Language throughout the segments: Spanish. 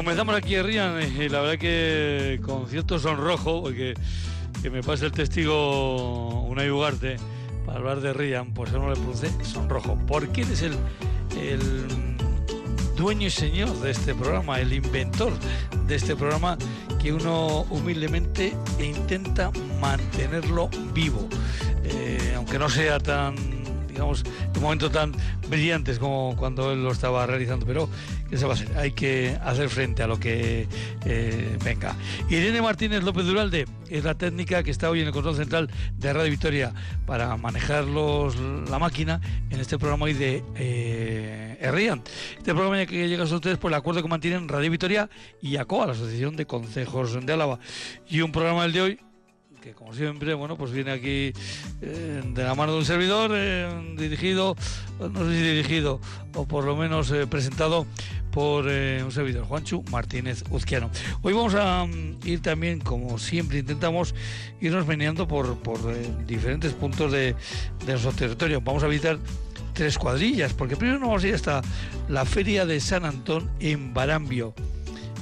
Comenzamos aquí en Rían y la verdad que con cierto sonrojo, porque que me pase el testigo una Ugarte para hablar de Rian, pues no le produce sonrojo. Porque él es el, el dueño y señor de este programa, el inventor de este programa que uno humildemente intenta mantenerlo vivo, eh, aunque no sea tan digamos, en momentos tan brillantes como cuando él lo estaba realizando, pero ¿qué se va a hacer? Hay que hacer frente a lo que eh, venga. Irene Martínez López Duralde es la técnica que está hoy en el control central de Radio Victoria para manejar la máquina en este programa hoy de eh, Este programa que llega a ustedes por el acuerdo que mantienen Radio Victoria y ACOA, la Asociación de Consejos de Álava. Y un programa el de hoy que como siempre, bueno, pues viene aquí eh, de la mano de un servidor, eh, dirigido, no sé si dirigido, o por lo menos eh, presentado por un servidor, Juanchu Martínez Uzquiano. Hoy vamos a mm, ir también, como siempre intentamos, irnos meneando por, por diferentes puntos de, de nuestro territorio. Vamos a visitar tres cuadrillas, porque primero nos vamos a ir hasta la Feria de San Antón en Barambio.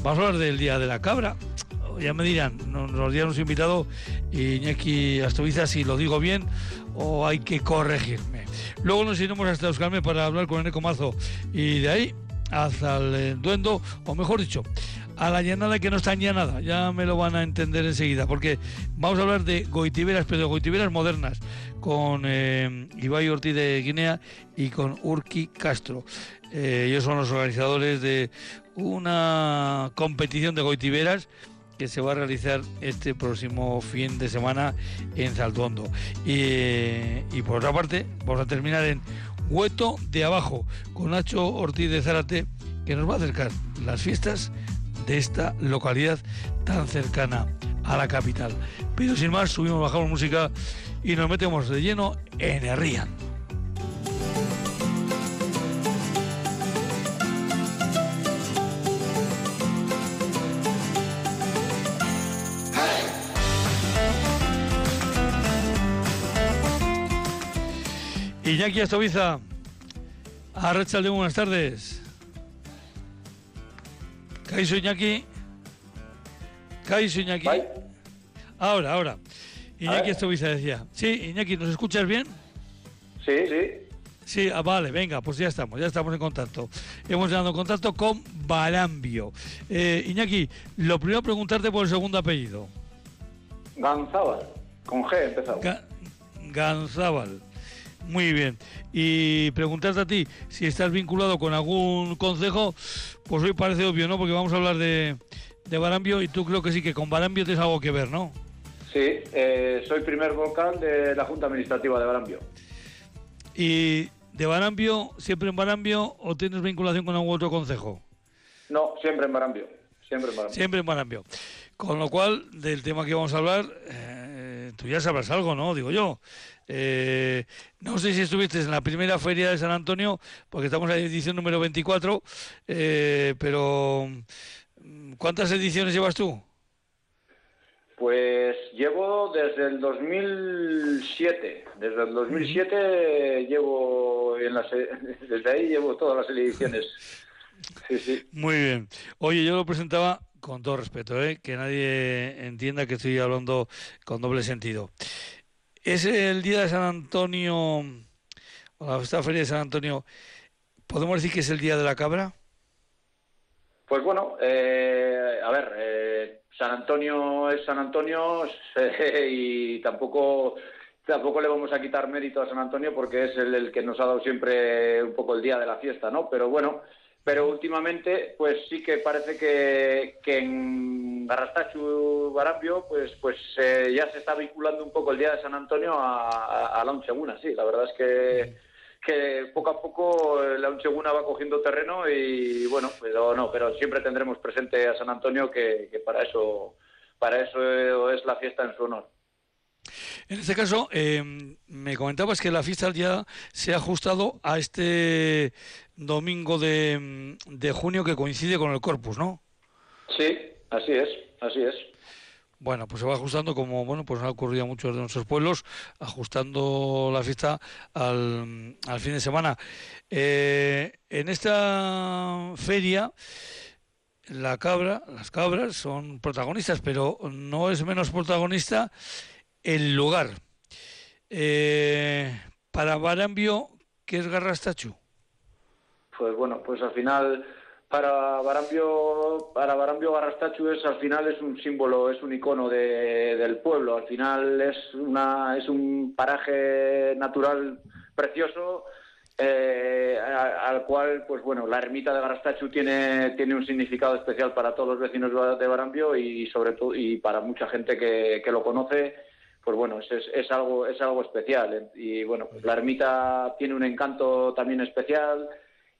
Vamos a hablar del Día de la Cabra, ya me dirán, nos, nos dieron invitado Iñaki Astoviza si lo digo bien o hay que corregirme. Luego nos iremos hasta Euskalme para hablar con Eneco Mazo y de ahí hasta el duendo, o mejor dicho, a la llanada que no está llanada, ya me lo van a entender enseguida, porque vamos a hablar de goitiberas, pero goitiberas modernas, con eh, Ibai Ortiz de Guinea y con Urki Castro. Eh, ellos son los organizadores de una competición de goitiberas que se va a realizar este próximo fin de semana en Saltondo. Y, por otra parte, vamos a terminar en Hueto de Abajo con Nacho Ortiz de Zárate, que nos va a acercar las fiestas de esta localidad tan cercana a la capital. Pero sin más, subimos, bajamos música y nos metemos de lleno en Herrían. Iñaki Astoviza, de buenas tardes. Kaiso Iñaki. Kaiso Iñaki. Ahora, ahora. Iñaki Astoviza decía. Sí, Iñaki, ¿nos escuchas bien? Sí, sí. Sí, ah, vale, venga, pues ya estamos, ya estamos en contacto. Hemos llegado en contacto con Barambio. Eh, Iñaki, lo primero preguntarte por el segundo apellido. Ganzábal, con G empezado. Ganzábal. Muy bien. Y preguntarte a ti si estás vinculado con algún consejo, pues hoy parece obvio, ¿no? Porque vamos a hablar de, de Barambio y tú creo que sí, que con Barambio tienes algo que ver, ¿no? Sí, eh, soy primer vocal de la Junta Administrativa de Barambio. ¿Y de Barambio, siempre en Barambio o tienes vinculación con algún otro consejo? No, siempre en Barambio. Siempre en Barambio. Siempre en Barambio. Con lo cual, del tema que vamos a hablar, eh, tú ya sabrás algo, ¿no? Digo yo. Eh, no sé si estuviste en la primera feria de San Antonio, porque estamos en la edición número 24, eh, pero mm, ¿cuántas ediciones llevas tú? Pues llevo desde el 2007. Desde el 2007 llevo en las, desde ahí llevo todas las ediciones. Sí, sí. Muy bien. Oye, yo lo presentaba con todo respeto, ¿eh? que nadie entienda que estoy hablando con doble sentido. Es el día de San Antonio, o la feria de San Antonio, ¿podemos decir que es el día de la cabra? Pues bueno, eh, a ver, eh, San Antonio es San Antonio y tampoco tampoco le vamos a quitar mérito a San Antonio porque es el, que nos ha dado siempre un poco el día de la fiesta, ¿no? Pero bueno, pero últimamente pues sí que parece que, que en Garrastachu Barambio pues pues eh, ya se está vinculando un poco el día de San Antonio a, la Uncheguna, sí, la verdad es que que poco a poco la Uncheguna va cogiendo terreno y bueno, pero no, pero siempre tendremos presente a San Antonio que, que para eso para eso es la fiesta en su honor. En este caso, eh, me comentabas que la fiesta ya se ha ajustado a este domingo de, de, junio que coincide con el Corpus, ¿no? Sí, así es, así es. Bueno, pues se va ajustando como, bueno, pues ha ocurrido a muchos de nuestros pueblos, ajustando la fiesta al, al fin de semana. Eh, en esta feria la cabra, las cabras son protagonistas, pero no es menos protagonista el lugar. Eh, para Barambio, ¿qué es Garrastachu? Pues bueno, pues al final para Barambio, para Barambio Garrastachu es al final es un símbolo, es un icono del pueblo. Al final es una es un paraje natural precioso eh, al cual, pues bueno, la ermita de Garastachu tiene, tiene un significado especial para todos los vecinos de Barambio y sobre todo y para mucha gente que, lo conoce, pues bueno, es, es, algo es algo especial y bueno, pues la ermita tiene un encanto también especial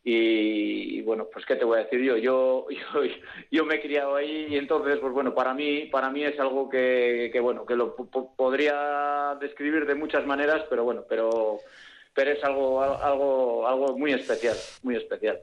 y, bueno, pues qué te voy a decir yo, yo yo, yo me he criado ahí y entonces pues bueno, para mí para mí es algo que, que bueno, que lo podría describir de muchas maneras, pero bueno, pero pero es algo, algo, algo muy especial, muy especial.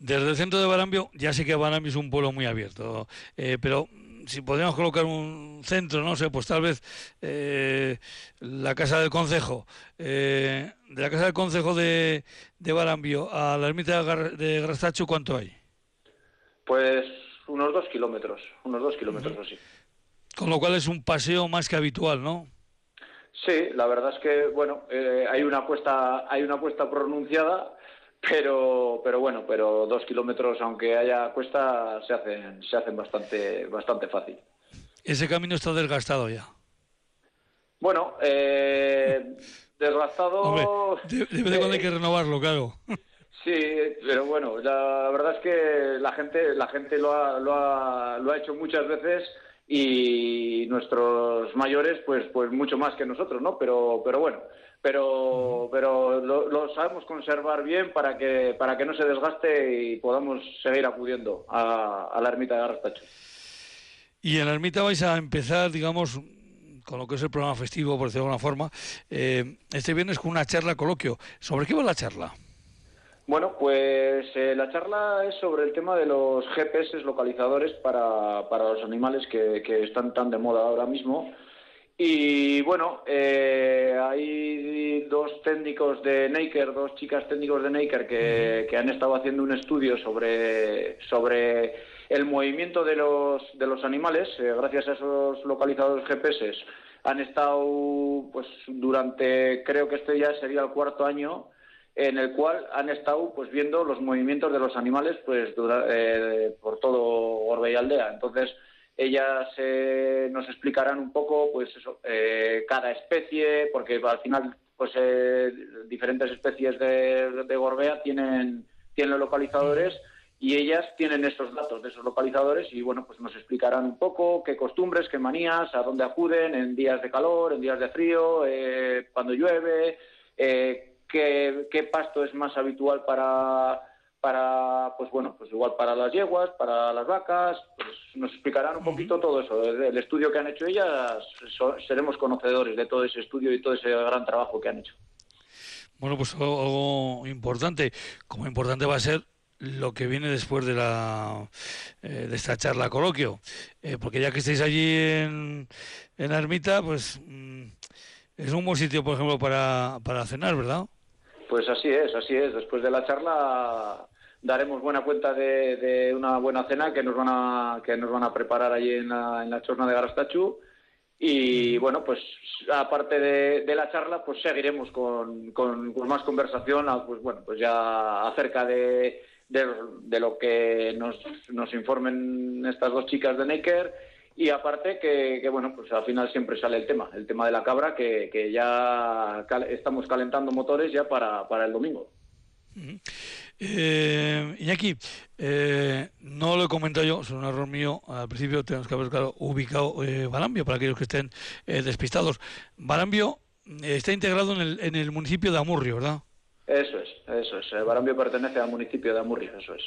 Desde el centro de Barambio, ya sé que Barambio es un pueblo muy abierto, eh, pero si podríamos colocar un centro, no sé, pues tal vez eh, la Casa del Concejo, eh, de la Casa del Concejo de, de Barambio a la ermita de Grastacho, ¿cuánto hay? Pues unos dos kilómetros, unos dos kilómetros así. Con lo cual es un paseo más que habitual, ¿no? Sí, la verdad es que bueno, eh, hay una apuesta, hay una apuesta pronunciada, pero, pero bueno, pero dos kilómetros, aunque haya cuesta, se hacen, se hacen bastante, bastante fácil. Ese camino está desgastado ya. Bueno, eh, desgastado. debe de cuando hay que renovarlo, claro. Sí, pero bueno, la verdad es que la gente, la gente lo ha, lo ha, lo ha hecho muchas veces y nuestros mayores pues pues mucho más que nosotros no pero pero bueno pero pero lo, sabemos conservar bien para que para que no se desgaste y podamos seguir acudiendo a, la ermita de Arrastacho y en la ermita vais a empezar digamos con lo que es el programa festivo por decirlo de alguna forma. Eh, este viernes con una charla coloquio. Sobre qué va la charla bueno, pues eh, la charla es sobre el tema de los GPS localizadores para, para los animales que, que, están tan de moda ahora mismo. Y bueno, eh, hay dos técnicos de Naker, dos chicas técnicos de Naker que, que, han estado haciendo un estudio sobre, sobre el movimiento de los, de los animales. Eh, gracias a esos localizadores GPS han estado pues durante, creo que este ya sería el cuarto año, en el cual han estado pues viendo los movimientos de los animales pues eh, por todo Orbe y Aldea. Entonces ellas eh, nos explicarán un poco pues eso, eh, cada especie, porque al final pues diferentes especies de, de, Gorbea tienen, tienen localizadores y ellas tienen esos datos de esos localizadores y bueno pues nos explicarán un poco qué costumbres, qué manías, a dónde acuden en días de calor, en días de frío, cuando llueve, qué, pasto es más habitual para, para, pues bueno, pues igual para las yeguas, para las vacas, pues nos explicarán un poquito todo eso. El estudio que han hecho ellas, seremos conocedores de todo ese estudio y todo ese gran trabajo que han hecho. Bueno, pues algo importante, como importante va a ser lo que viene después de la eh, de esta charla coloquio, eh, porque ya que estáis allí en, en la ermita, pues mm, es un buen sitio, por ejemplo, para, para cenar, ¿verdad? Pues así es, así es. Después de la charla daremos buena cuenta de, una buena cena que nos van a que nos van a preparar allí en la, en la chorna de Garastachu y bueno pues aparte de, la charla pues seguiremos con, con, más conversación pues bueno pues ya acerca de, de, lo que nos, nos informen estas dos chicas de Necker y aparte que, bueno, pues al final siempre sale el tema, el tema de la cabra, que, que ya estamos calentando motores ya para, para el domingo. Eh, Iñaki, eh, no lo he comentado yo, es un error mío. Al principio tenemos que haber ubicado eh, Barambio para aquellos que estén eh, despistados. Barambio está integrado en el, en el municipio de Amurrio, ¿verdad? Eso es, eso es. Barambio pertenece al municipio de Amurrio, eso es.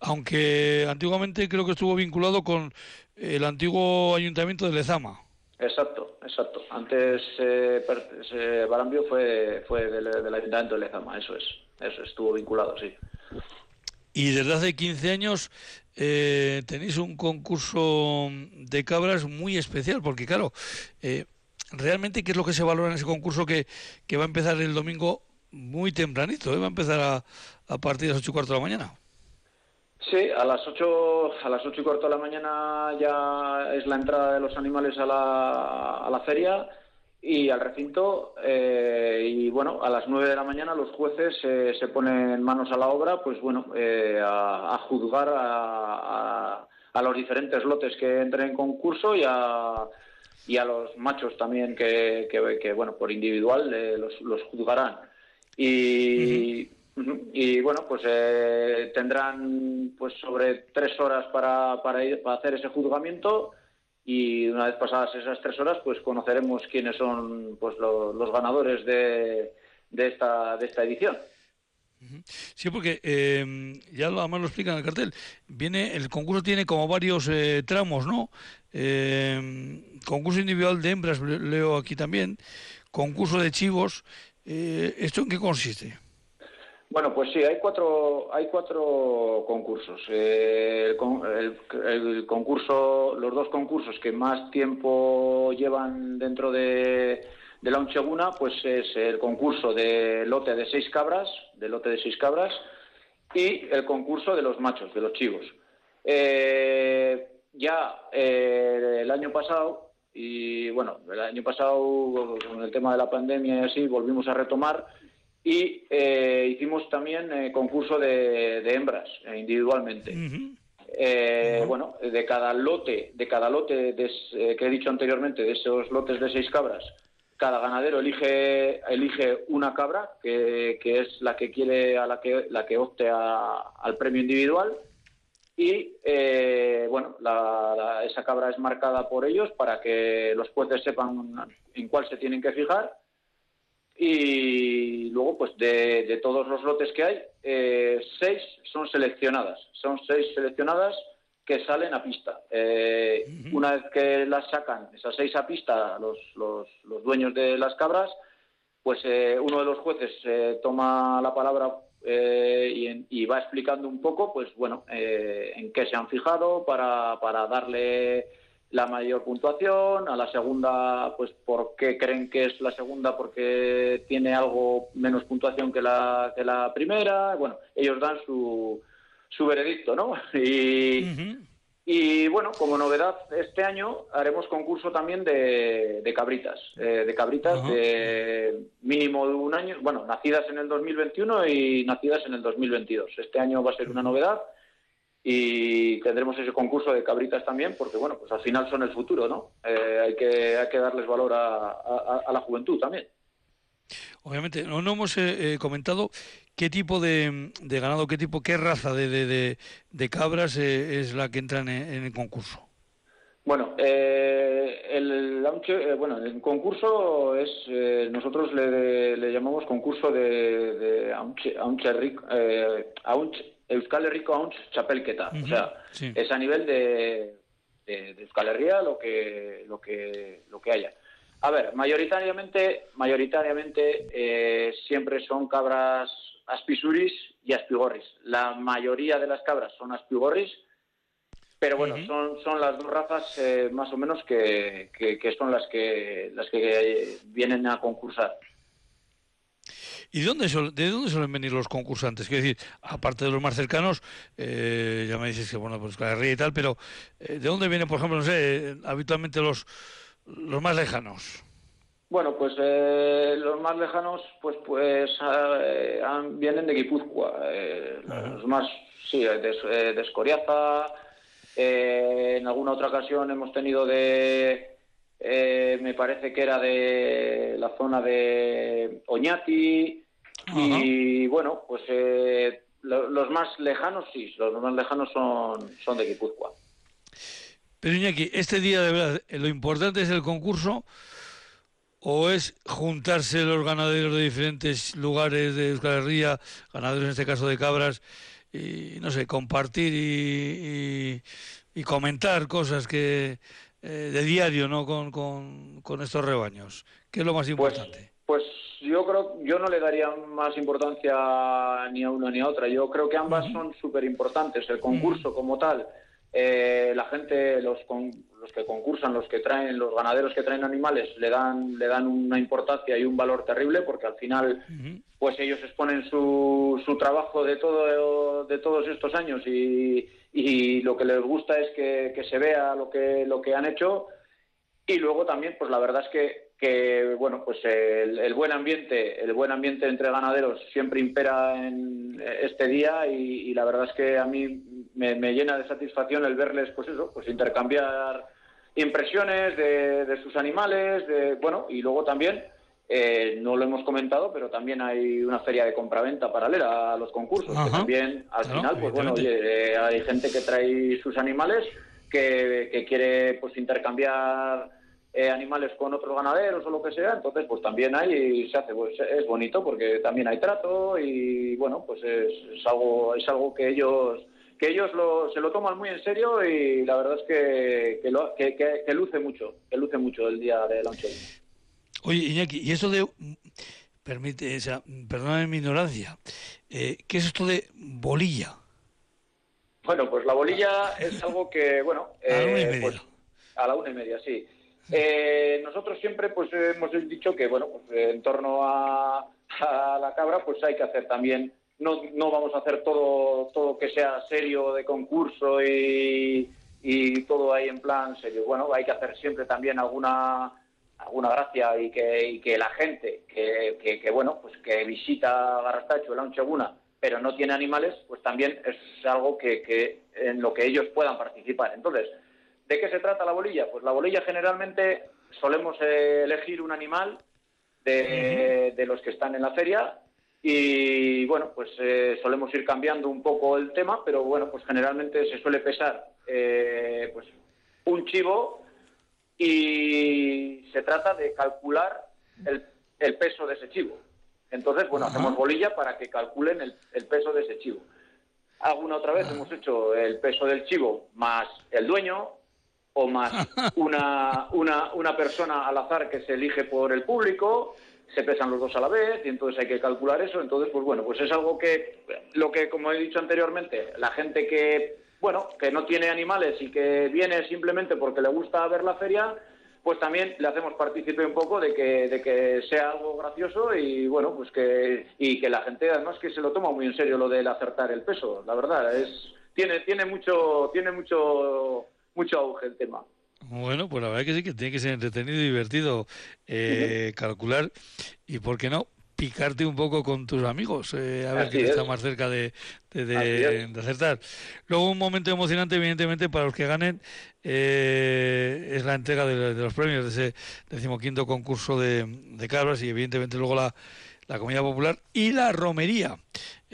Aunque antiguamente creo que estuvo vinculado con el antiguo ayuntamiento de Lezama. Exacto, exacto. Antes eh, Barambio fue, fue del, ayuntamiento de Lezama, eso es. Eso estuvo vinculado, sí. Y desde hace 15 años eh, tenéis un concurso de cabras muy especial, porque claro, eh, realmente, ¿qué es lo que se valora en ese concurso que, que va a empezar el domingo muy tempranito? Va a empezar a, a partir de las 8 y cuarto de la mañana. Sí, a las ocho, a las ocho y cuarto de la mañana ya es la entrada de los animales a la, a la feria y al recinto eh, y bueno a las nueve de la mañana los jueces eh, se ponen manos a la obra pues bueno eh, a, juzgar a, a, los diferentes lotes que entren en concurso y a y a los machos también que, que, bueno por individual los, los, juzgarán. Y y bueno, pues eh, tendrán pues sobre tres horas para, para, ir, para hacer ese juzgamiento y una vez pasadas esas tres horas, pues conoceremos quiénes son pues los ganadores de, de, esta, de esta edición. Sí, porque eh, ya lo, además lo explican en el cartel. Viene el concurso tiene como varios eh, tramos, ¿no? concurso individual de hembras leo aquí también, concurso de chivos. ¿Esto en qué consiste? Bueno, pues sí, hay cuatro, hay cuatro concursos. Eh, el, concurso, los dos concursos que más tiempo llevan dentro de, la Uncheguna, pues es el concurso de lote de seis cabras, de lote de seis cabras, y el concurso de los machos, de los chivos. Eh, ya eh, el año pasado, y bueno, el año pasado con el tema de la pandemia y así, volvimos a retomar y eh, hicimos también eh, concurso de, hembras eh, individualmente. Bueno, de cada lote, de cada lote que he dicho anteriormente, de esos lotes de seis cabras, cada ganadero elige elige una cabra que, es la que quiere a la que la que opte al premio individual y bueno esa cabra es marcada por ellos para que los jueces sepan en cuál se tienen que fijar y luego pues de, todos los lotes que hay eh, seis son seleccionadas. Son seis seleccionadas que salen a pista. Eh, una vez que las sacan esas seis a pista los, los, dueños de las cabras pues eh, uno de los jueces toma la palabra y, y, va explicando un poco pues bueno en qué se han fijado para, para darle la mayor puntuación, a la segunda, pues por qué creen que es la segunda, porque tiene algo menos puntuación que la, que la primera. Bueno, ellos dan su, su veredicto, ¿no? Y, y bueno, como novedad, este año haremos concurso también de, de cabritas, eh, de cabritas de mínimo de un año, bueno, nacidas en el 2021 y nacidas en el 2022. Este año va a ser una novedad y tendremos ese concurso de cabritas también, porque bueno, pues al final son el futuro, ¿no? Eh, hay, que, hay que darles valor a, la juventud también. Obviamente, no, hemos eh, eh, comentado qué tipo de, ganado, qué tipo, qué raza de, de, cabras es la que entra en, el concurso. Bueno, el bueno, el concurso es, nosotros le, llamamos concurso de, de aunche, aunche, Euskal Herriko Aunch Chapelketa. O sea, es a nivel de, de, Euskal Herria lo que, lo, que, lo que haya. A ver, mayoritariamente, mayoritariamente eh, siempre son cabras aspisuris y aspigorris. La mayoría de las cabras son aspigorris, pero bueno, son, son las dos razas eh, más o menos que, que, son las que, las que vienen a concursar. ¿Y de dónde, de dónde suelen venir los concursantes? Quiero decir, aparte de los más cercanos, eh, ya me dices que, bueno, pues Ría y tal, pero eh, ¿de dónde vienen, por ejemplo, no sé, habitualmente los, los más lejanos? Bueno, pues eh, los más lejanos, pues pues vienen de Guipúzcoa. los más, sí, de, de Escoriaza. en alguna otra ocasión hemos tenido de eh, me parece que era de la zona de Oñati y bueno, pues eh, los más lejanos sí, los más lejanos son, son de Guipúzcoa. Pero Iñaki, este día de verdad, ¿lo importante es el concurso o es juntarse los ganaderos de diferentes lugares de Euskal Herria, ganaderos en este caso de cabras, y no sé, compartir y comentar cosas que eh, de diario ¿no? Con, con, estos rebaños? ¿Qué es lo más pues, importante? Pues, yo creo, yo no le daría más importancia ni a una ni a otra. Yo creo que ambas son súper importantes. El concurso como tal, eh, la gente, los, los que concursan, los que traen, los ganaderos que traen animales, le dan, le dan una importancia y un valor terrible, porque al final, pues ellos exponen su, su trabajo de todo, de todos estos años y, y lo que les gusta es que, que, se vea lo que, lo que han hecho. Y luego también, pues la verdad es que, que bueno, pues el, buen ambiente, el buen ambiente entre ganaderos siempre impera en este día y, y la verdad es que a mí me, llena de satisfacción el verles, pues eso, pues intercambiar impresiones de, sus animales, de, bueno, y luego también, eh, no lo hemos comentado, pero también hay una feria de compraventa paralela a los concursos, que también al final, pues bueno, eh, hay gente que trae sus animales que, que quiere pues intercambiar eh, animales con otros ganaderos o lo que sea, entonces pues también hay y se hace, pues es bonito porque también hay trato y bueno, pues es, es algo, es algo que ellos que ellos se lo toman muy en serio y la verdad es que, que, luce mucho, que luce mucho el día de la Oye, Iñaki, y eso de, permite, o sea, perdóname mi ignorancia, eh, ¿qué es esto de bolilla? Bueno, pues la bolilla es algo que, bueno, a la una y eh, media. Pues, a la una y media, sí. Eh, nosotros siempre pues hemos dicho que, bueno, pues en torno a, a la cabra, pues hay que hacer también no, no vamos a hacer todo, todo que sea serio de concurso y, todo ahí en plan serio. Bueno, hay que hacer siempre también alguna alguna gracia y que, que la gente que, que, bueno pues que visita Garrastacho, el Cheguna, pero no tiene animales, pues también es algo que, que en lo que ellos puedan participar. Entonces, ¿de qué se trata la bolilla? Pues la bolilla generalmente solemos elegir un animal de, de los que están en la feria y bueno, pues eh, solemos ir cambiando un poco el tema, pero bueno, pues generalmente se suele pesar eh, pues un chivo y se trata de calcular el, peso de ese chivo. Entonces, bueno, hacemos bolilla para que calculen el, peso de ese chivo. Alguna otra vez hemos hecho el peso del chivo más el dueño o más una, una, una persona al azar que se elige por el público se pesan los dos a la vez y entonces hay que calcular eso. Entonces, pues bueno, pues es algo que, lo que, como he dicho anteriormente, la gente que, bueno, que no tiene animales y que viene simplemente porque le gusta ver la feria, pues también le hacemos partícipe un poco de que, de que sea algo gracioso y bueno, pues que, y que la gente además que se lo toma muy en serio lo del acertar el peso, la verdad, es, tiene, tiene mucho, tiene mucho, mucho auge el tema. Bueno, pues la verdad que sí, que tiene que ser entretenido y divertido eh, calcular y, ¿por qué no? picarte un poco con tus amigos, eh, a ver quién está más cerca de, de, acertar. Luego un momento emocionante, evidentemente, para los que ganen, eh, es la entrega de, los premios de ese decimoquinto concurso de, cabras y evidentemente luego la, la comida popular y la romería.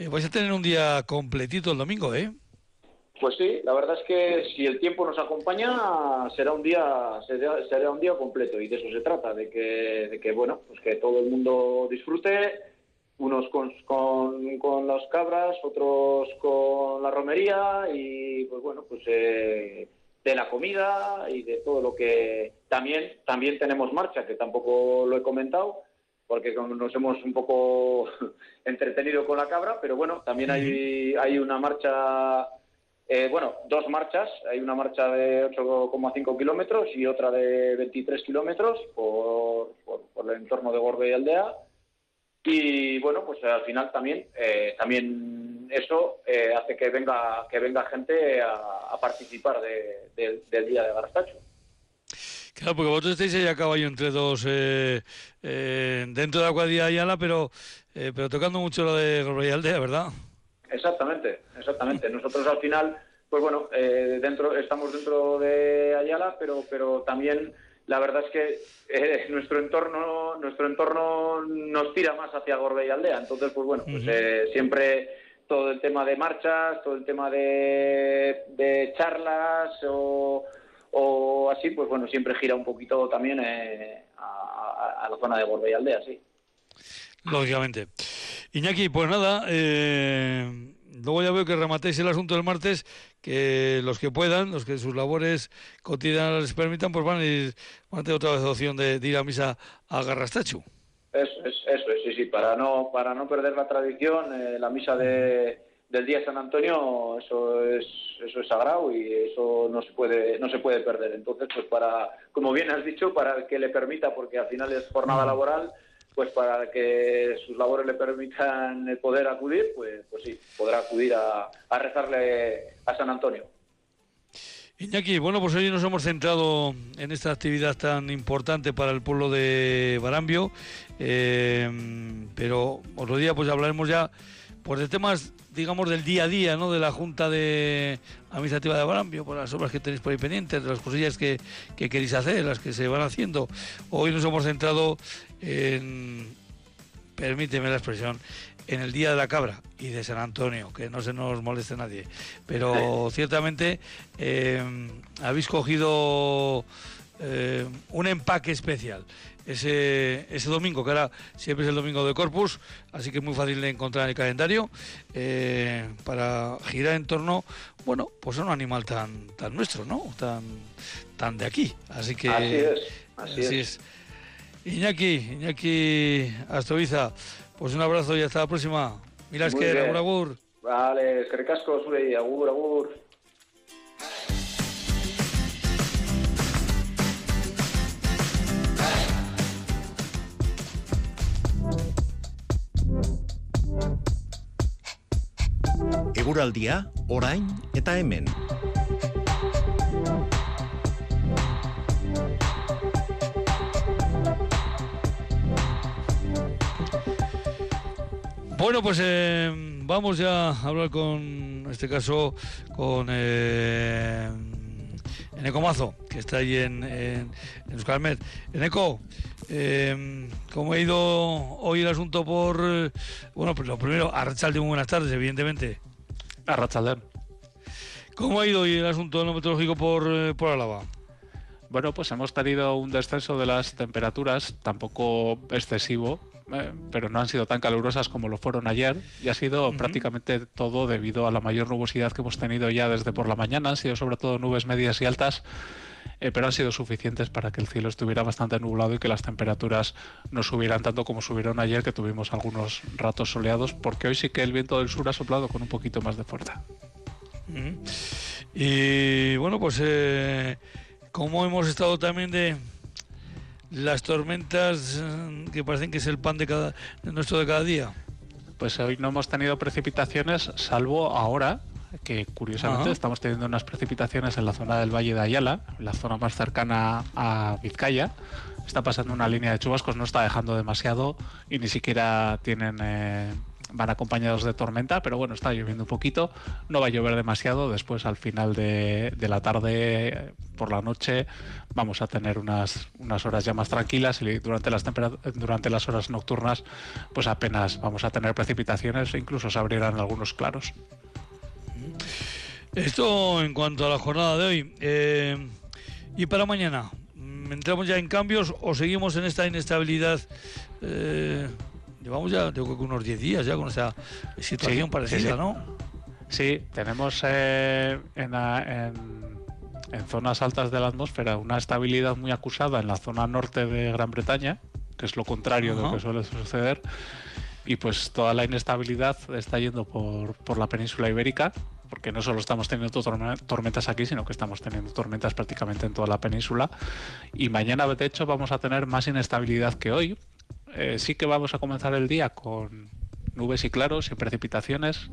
vais a tener un día completito el domingo, ¿eh? Pues sí, la verdad es que si el tiempo nos acompaña será un día será, un día completo. Y de eso se trata, de que, de que bueno, pues que todo el mundo disfrute, unos con, con, las cabras, otros con la romería y pues bueno, pues eh, de la comida y de todo lo que también también tenemos marcha, que tampoco lo he comentado porque nos hemos un poco entretenido con la cabra, pero bueno, también hay, hay una marcha eh, bueno, dos marchas. Hay una marcha de 8,5 kilómetros y otra de 23 kilómetros por, por, el entorno de Gorbe y Aldea. Y bueno, pues al final también, eh, también eso eh, hace que venga, que venga gente a, participar del día de Garastacho. Claro, porque vosotros estáis ahí a caballo entre dos, dentro de la cuadrilla Ayala, pero, pero tocando mucho lo de Gorbe y Aldea, ¿verdad? Exactamente, exactamente. Nosotros al final, pues bueno, eh, dentro estamos dentro de Ayala, pero pero también la verdad es que eh, nuestro entorno nuestro entorno nos tira más hacia Gorbe y Aldea. Entonces, pues bueno, pues eh, siempre todo el tema de marchas, todo el tema de, charlas o, o, así, pues bueno, siempre gira un poquito también a, a, la zona de Gorbe y Aldea, sí. Lógicamente. Iñaki, pues nada, eh, luego ya veo que rematéis el asunto del martes, que los que puedan, los que sus labores cotidianas les permitan, pues van a, ir, van a tener otra vez opción de, ir a misa a Garrastachu. Eso es, eso es, sí, sí, para no, para no perder la tradición, eh, la misa de, del día de San Antonio, eso es, eso es sagrado y eso no se puede, no se puede perder. Entonces, pues para, como bien has dicho, para que le permita, porque al final es jornada laboral, pues para que sus labores le permitan poder acudir, pues, pues sí, podrá acudir a, rezarle a San Antonio. Iñaki, bueno, pues hoy nos hemos centrado en esta actividad tan importante para el pueblo de Barambio, eh, pero otro día pues hablaremos ya pues de temas, digamos, del día a día, ¿no? De la Junta de Administrativa de Barambio, por las obras que tenéis por ahí pendientes, de las cosillas que, que queréis hacer, las que se van haciendo. Hoy nos hemos centrado en, permíteme la expresión, en el Día de la Cabra y de San Antonio, que no se nos moleste nadie. Pero ciertamente eh, habéis cogido eh, un empaque especial ese, ese domingo, que ahora siempre es el domingo de Corpus, así que es muy fácil de encontrar en el calendario, eh, para girar en torno, bueno, pues a un animal tan, tan nuestro, ¿no? Tan, tan de aquí. Así que. Así es, así, es. Iñaki, Iñaki Astoviza, pues un abrazo y hasta la próxima. Miras que, agur, agur. Vale, que recasco, agur, agur. Eguraldia, orain eta hemen. Bueno, pues eh, vamos ya a hablar con, en este caso, con eh, Eneco Mazo, que está ahí en, en, en. Eneco, eh, ¿Cómo ha ido hoy el asunto por... Eh, bueno, pues lo primero, a de muy buenas tardes, evidentemente. A Rachalder. ¿Cómo ha ido hoy el asunto meteorológico por, eh, por Álava? Bueno, pues hemos tenido un descenso de las temperaturas, tampoco excesivo, eh, pero no han sido tan calurosas como lo fueron ayer y ha sido prácticamente todo debido a la mayor nubosidad que hemos tenido ya desde por la mañana. Han sido sobre todo nubes medias y altas eh, pero han sido suficientes para que el cielo estuviera bastante nublado y que las temperaturas no subieran tanto como subieron ayer, que tuvimos algunos ratos soleados, porque hoy sí que el viento del sur ha soplado con un poquito más de fuerza. Y bueno, pues eh, como hemos estado también de las tormentas eh, que parecen que es el pan de cada de nuestro de cada día. Pues hoy no hemos tenido precipitaciones, salvo ahora, que curiosamente estamos teniendo unas precipitaciones en la zona del Valle de Ayala, la zona más cercana a Vizcaya. Está pasando una línea de chubascos, no está dejando demasiado y ni siquiera tienen... Eh, van acompañados de tormenta, pero bueno, está lloviendo un poquito, no va a llover demasiado, después al final de, la tarde, por la noche, vamos a tener unas, unas horas ya más tranquilas y durante las, durante las horas nocturnas, pues apenas vamos a tener precipitaciones e incluso se abrirán algunos claros. Esto en cuanto a la jornada de hoy. Eh, ¿Y para mañana? ¿Entramos ya en cambios o seguimos en esta inestabilidad? Eh, llevamos ya, tengo que unos 10 días ya con esta situación parecida, ¿no? Sí, tenemos eh, en, en, zonas altas de la atmósfera una estabilidad muy acusada en la zona norte de Gran Bretaña, que es lo contrario de lo que suele suceder y pues toda la inestabilidad está yendo por, por, la península ibérica porque no solo estamos teniendo tormentas aquí, sino que estamos teniendo tormentas prácticamente en toda la península. Y mañana, de hecho, vamos a tener más inestabilidad que hoy. Eh, sí que vamos a comenzar el día con nubes y claros y precipitaciones.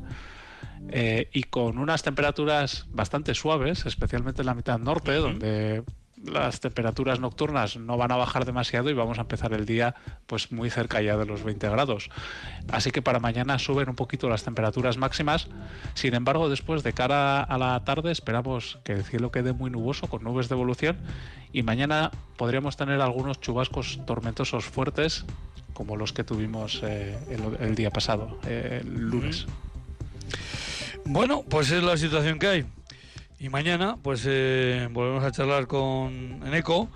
Eh, y con unas temperaturas bastante suaves, especialmente en la mitad norte, donde las temperaturas nocturnas no van a bajar demasiado y vamos a empezar el día pues muy cerca ya de los 20 grados. Así que para mañana suben un poquito las temperaturas máximas. Sin embargo, después de cara a la tarde esperamos que el cielo quede muy nuboso con nubes de evolución y mañana podríamos tener algunos chubascos tormentosos fuertes como los que tuvimos eh, el, día pasado, eh, el lunes. Bueno, pues es la situación que hay. Y mañana, pues eh, volvemos a charlar con Eneco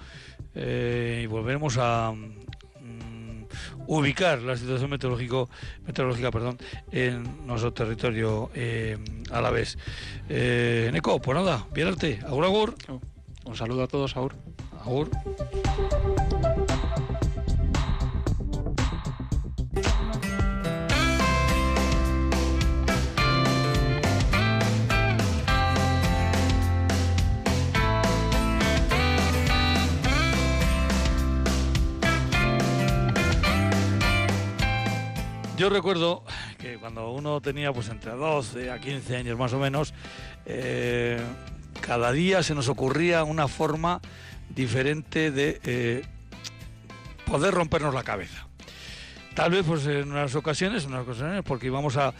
eh, y volveremos a mm, ubicar la situación meteorológico, meteorológica perdón, en nuestro territorio eh, a la vez. Eh, Eneco, pues nada, bien arte. Agur, agur. Un saludo a todos, agur. Agur. Yo recuerdo que cuando uno tenía pues entre 12 a 15 años más o menos, eh, cada día se nos ocurría una forma diferente de eh, poder rompernos la cabeza. Tal vez pues en unas ocasiones, en unas ocasiones porque íbamos a,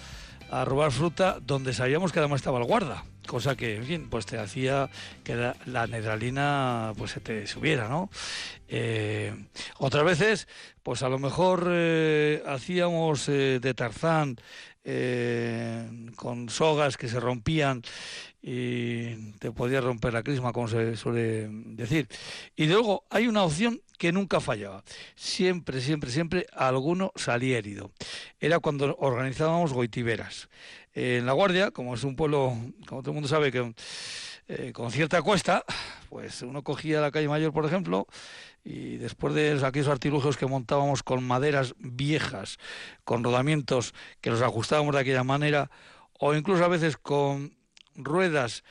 a robar fruta donde sabíamos que además estaba el guarda cosa que, en fin, pues te hacía que la, la pues se te subiera, ¿no? Eh, otras veces, pues a lo mejor eh, hacíamos eh, de Tarzán con sogas que se rompían y te podía romper la crisma, como se suele decir. Y luego hay una opción que nunca fallaba. Siempre, siempre, siempre alguno salía herido. Era cuando organizábamos goitiveras. En La Guardia, como es un pueblo, como todo el mundo sabe, que eh, con cierta cuesta, pues uno cogía la calle Mayor, por ejemplo, y después de aquellos artilugios que montábamos con maderas viejas, con rodamientos que los ajustábamos de aquella manera, o incluso a veces con ruedas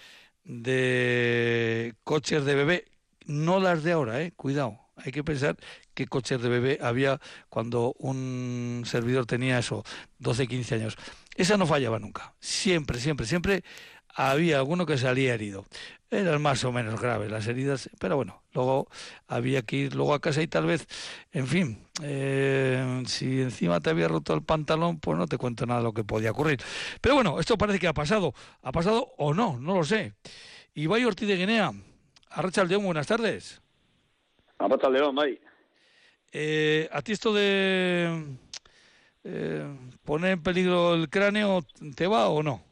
de coches de bebé, no las de ahora, eh, cuidado. Hay que pensar qué coches de bebé había cuando un servidor tenía eso, 12, 15 años. Esa no fallaba nunca. Siempre, siempre, siempre había alguno que salía herido. Eran más o menos graves las heridas, pero bueno, luego había que ir luego a casa y tal vez, en fin, eh, si encima te había roto el pantalón, pues no te cuento nada de lo que podía ocurrir. Pero bueno, esto parece que ha pasado. ¿Ha pasado o no? No lo sé. Ibai Ortiz de Guinea, Arracha León, buenas tardes. Arracha León, May. Eh, ¿A ti esto de eh, poner en peligro el cráneo te va o no?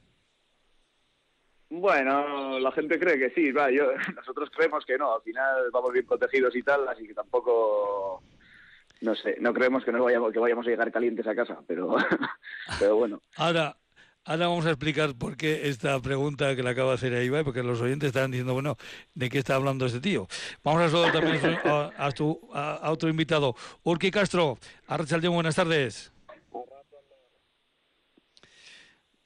Bueno, la gente cree que sí, va, yo, nosotros creemos que no, al final vamos bien protegidos y tal, así que tampoco, no sé, no creemos que no vayamos, que vayamos a llegar calientes a casa, pero, pero bueno. Ahora, ahora vamos a explicar por qué esta pregunta que le acaba de hacer a Ibai, porque los oyentes están diciendo, bueno, ¿de qué está hablando este tío? Vamos a saludar también a, a, tu, a, a otro invitado, Urki Castro, Arrachaldeón, buenas tardes.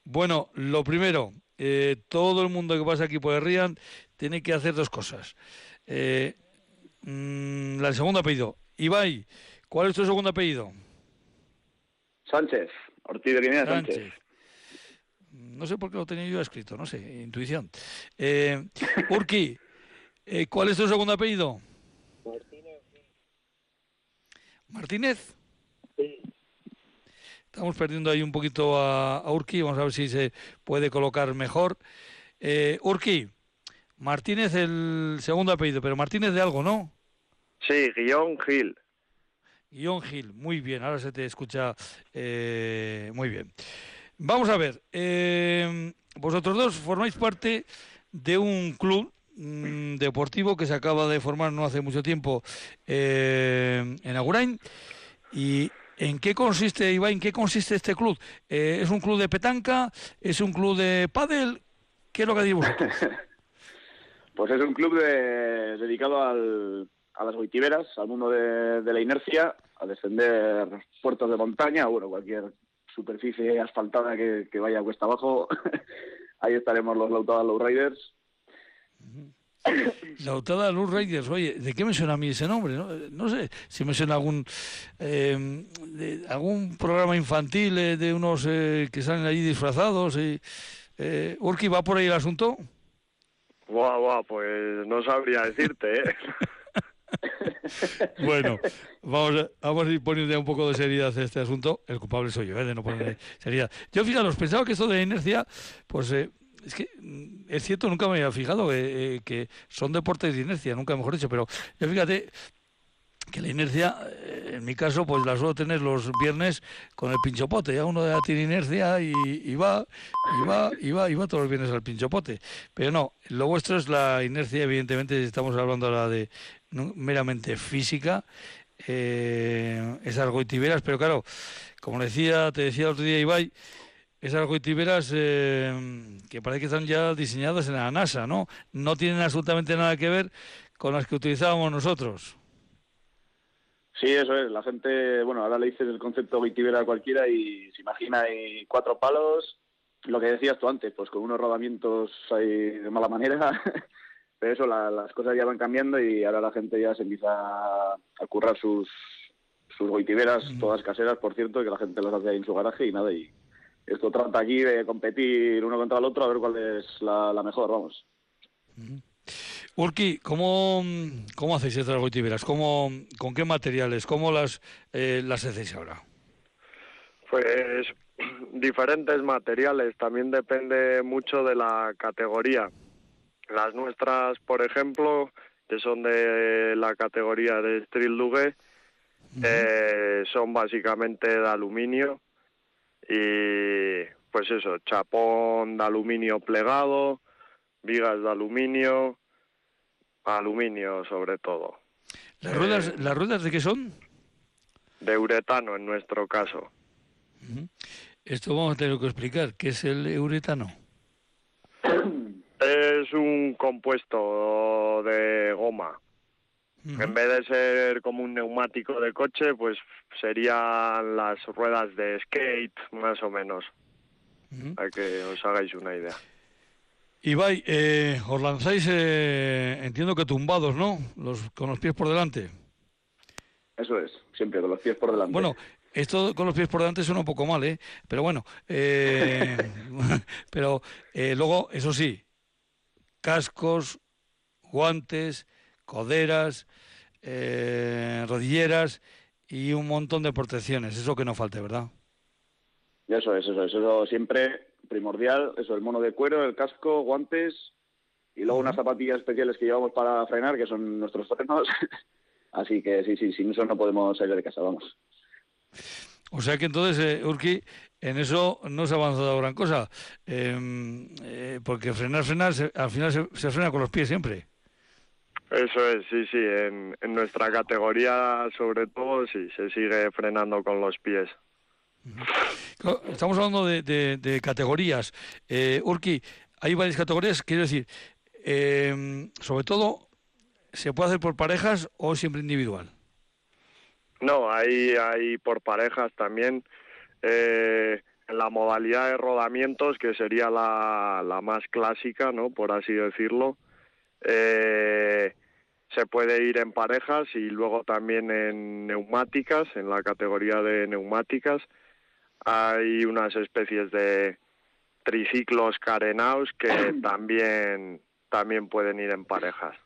Bueno, lo primero, eh, todo el mundo que pasa aquí por el Rían tiene que hacer dos cosas. Eh, mmm, el segundo apellido. Ibai, ¿cuál es tu segundo apellido? Sánchez, Ortiz de Guinea Sánchez. Sánchez. No sé por qué lo tenía yo escrito, no sé, intuición. Eh, Urki, eh, ¿cuál es tu segundo apellido? Martínez. ¿Martínez? Sí. Estamos perdiendo ahí un poquito a, a, Urki, vamos a ver si se puede colocar mejor. Eh, Urki, Martínez el segundo apellido, pero Martínez de algo, ¿no? Sí, Guión Gil. Guión Gil, muy bien, ahora se te escucha eh, muy bien. Vamos a ver, eh, vosotros dos formáis parte de un club mmm, deportivo que se acaba de formar no hace mucho tiempo eh, en Agurain y ¿En qué consiste, Ibai, en qué consiste este club? Eh, ¿Es un club de petanca? ¿Es un club de pádel? ¿Qué es lo que digo pues es un club de, dedicado al, a las goitiberas, al mundo de, de, la inercia, a descender puertos de montaña, bueno, cualquier superficie asfaltada que, que vaya cuesta abajo. Ahí estaremos los Lautada Low Riders. Uh -huh. Lautada Luz Raiders, oye, ¿de qué me suena a mí ese nombre? No, no sé si me suena algún eh, de, algún programa infantil eh, de unos eh, que salen allí disfrazados. Y, eh, Urki, ¿va por ahí el asunto? Guau, guau, pues no sabría decirte, ¿eh? bueno, vamos a, vamos a ir poniendo un poco de seriedad a este asunto. El culpable soy yo, ¿eh? de no poner seriedad. Yo, fijaros, pensaba que esto de inercia, pues eh, es que es cierto, nunca me había fijado eh, eh, que son deportes de inercia, nunca mejor dicho, pero yo fíjate que la inercia, eh, en mi caso, pues la suelo tener los viernes con el pinchopote. Ya uno ya tiene inercia y, y, va, y va, y va, y va todos los viernes al pinchopote. Pero no, lo vuestro es la inercia, evidentemente, estamos hablando ahora de meramente física, eh, esas goitiberas, pero claro, como decía, te decía el otro día Ibai, esas goitiberas eh, que parece que están ya diseñadas en la NASA, ¿no? No tienen absolutamente nada que ver con las que utilizábamos nosotros. Sí, eso es. La gente, bueno, ahora le dices el concepto goitibera a cualquiera y se imagina ahí cuatro palos, lo que decías tú antes, pues con unos rodamientos ahí de mala manera. Pero eso, la, las cosas ya van cambiando y ahora la gente ya se empieza a, currar sus, sus goitiberas, todas caseras, por cierto, que la gente las hace ahí en su garaje y nada, y esto trata aquí de competir uno contra el otro a ver cuál es la, la mejor, vamos. Urki, ¿cómo, cómo hacéis estas goitiberas? ¿Cómo, ¿Con qué materiales? ¿Cómo las, eh, las hacéis ahora? Pues diferentes materiales, también depende mucho de la categoría. Las nuestras, por ejemplo, que son de la categoría de Street Lugue, eh, son básicamente de aluminio y pues eso, chapón de aluminio plegado, vigas de aluminio, aluminio sobre todo. ¿Las ruedas, ¿Las ruedas de qué son? De uretano en nuestro caso. Esto vamos a tener que explicar. ¿Qué es el uretano? Es un compuesto de goma. En vez de ser como un neumático de coche, pues serían las ruedas de skate, más o menos. Para que os hagáis una idea. Ibai, eh, os lanzáis, eh, entiendo que tumbados, ¿no? Los, con los pies por delante. Eso es, siempre con los pies por delante. Bueno, esto con los pies por delante suena un poco mal, ¿eh? Pero bueno, eh, pero eh, luego, eso sí, cascos, guantes, coderas, eh, rodilleras y un montón de protecciones. Eso que no falte, ¿verdad? Eso es, eso es, eso siempre primordial, eso, el mono de cuero, el casco, guantes y luego unas zapatillas especiales que llevamos para frenar, que son nuestros frenos. Así que sí, sí, sin eso no podemos salir de casa, vamos. O sea que entonces, eh, Urki, en eso no se ha avanzado gran cosa, em, eh, porque frenar, frenar, se- al final se, se frena con los pies siempre. Eso es, sí, sí. En, en nuestra categoría, sobre todo, sí, se sigue frenando con los pies. Estamos hablando de, de- de categorías. Eh, Urki, hay varias categorías, quiero decir, em, sobre todo, ¿se puede hacer por parejas o siempre individual? No, hay, hay por parejas también. Eh, en la modalidad de rodamientos, que sería la, la más clásica, ¿no? Por así decirlo, eh, se puede ir en parejas y luego también en neumáticas, en la categoría de neumáticas. Hay unas especies de triciclos carenados que también, también pueden ir en parejas.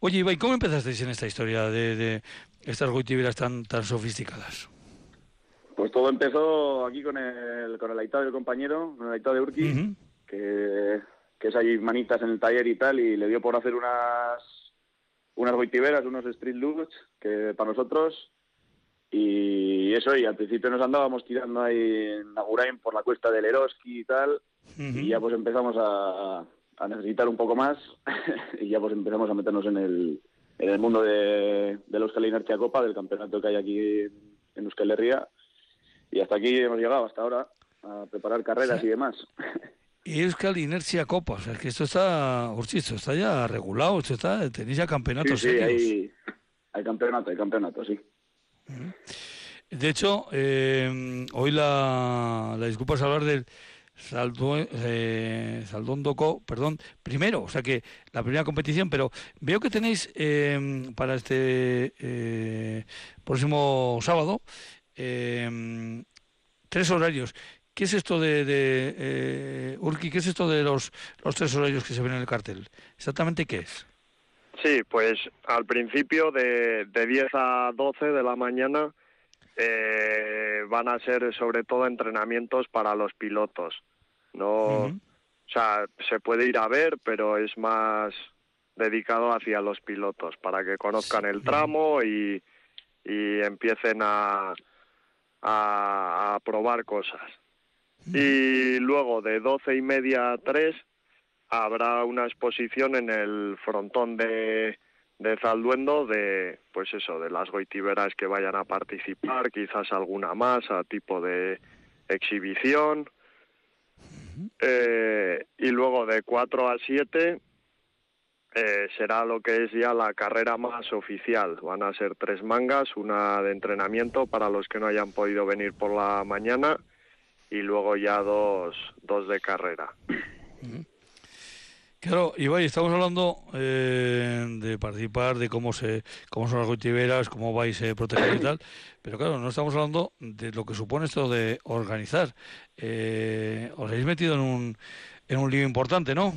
Oye, Ibai, ¿cómo empezasteis en esta historia de, de estas goitiberas tan, tan sofisticadas? Pues todo empezó aquí con el, con el aitado del compañero, con el aitado de Urki, Ujú. que, que es allí manitas en el taller y tal, y le dio por hacer unas unas goitiberas, unos street looks, que para nosotros, y eso, y al principio nos andábamos tirando ahí en Agurain por la cuesta del Eroski y tal, Ujú. y ya pues empezamos a, a necesitar un poco más, y ya pues empezamos a meternos en el, en el mundo de, de la Euskal Inercia Copa, del campeonato que hay aquí en, Euskal Herria, y hasta aquí hemos llegado, hasta ahora, a preparar carreras y demás. Y Euskal Inercia Copa, o sea, que esto está, Urchi, esto está ya regulado, esto está, tenéis ya campeonatos sí, hay, hay campeonato, hay campeonato, sí. De hecho, eh, hoy la, la disculpa es hablar del Saldo, eh, Saldondoco, perdón, primero, o sea que la primera competición, pero veo que tenéis eh, para este eh, próximo sábado eh, tres horarios. ¿Qué es esto de, de eh, Urki? ¿Qué es esto de los, los tres horarios que se ven en el cartel? ¿Exactamente qué es? Sí, pues al principio de, de 10 a 12 de la mañana eh, van a ser sobre todo entrenamientos para los pilotos. No, o sea, se puede ir a ver, pero es más dedicado hacia los pilotos para que conozcan el tramo y, y empiecen a, a, a probar cosas. Y luego de doce y media a tres habrá una exposición en el frontón de, de Zalduendo de, pues eso, de las goitiberas que vayan a participar, quizás alguna más a tipo de exhibición. Eh, y luego de 4 a 7 eh, será lo que es ya la carrera más oficial. Van a ser tres mangas, una de entrenamiento para los que no hayan podido venir por la mañana y luego ya dos, dos de carrera. Claro, Ibai, estamos hablando eh, de participar, de cómo se, cómo son las goitiveras, cómo vais a proteger y tal, pero claro, no estamos hablando de lo que supone esto de organizar. Eh, os habéis metido en un, en un lío importante, ¿no?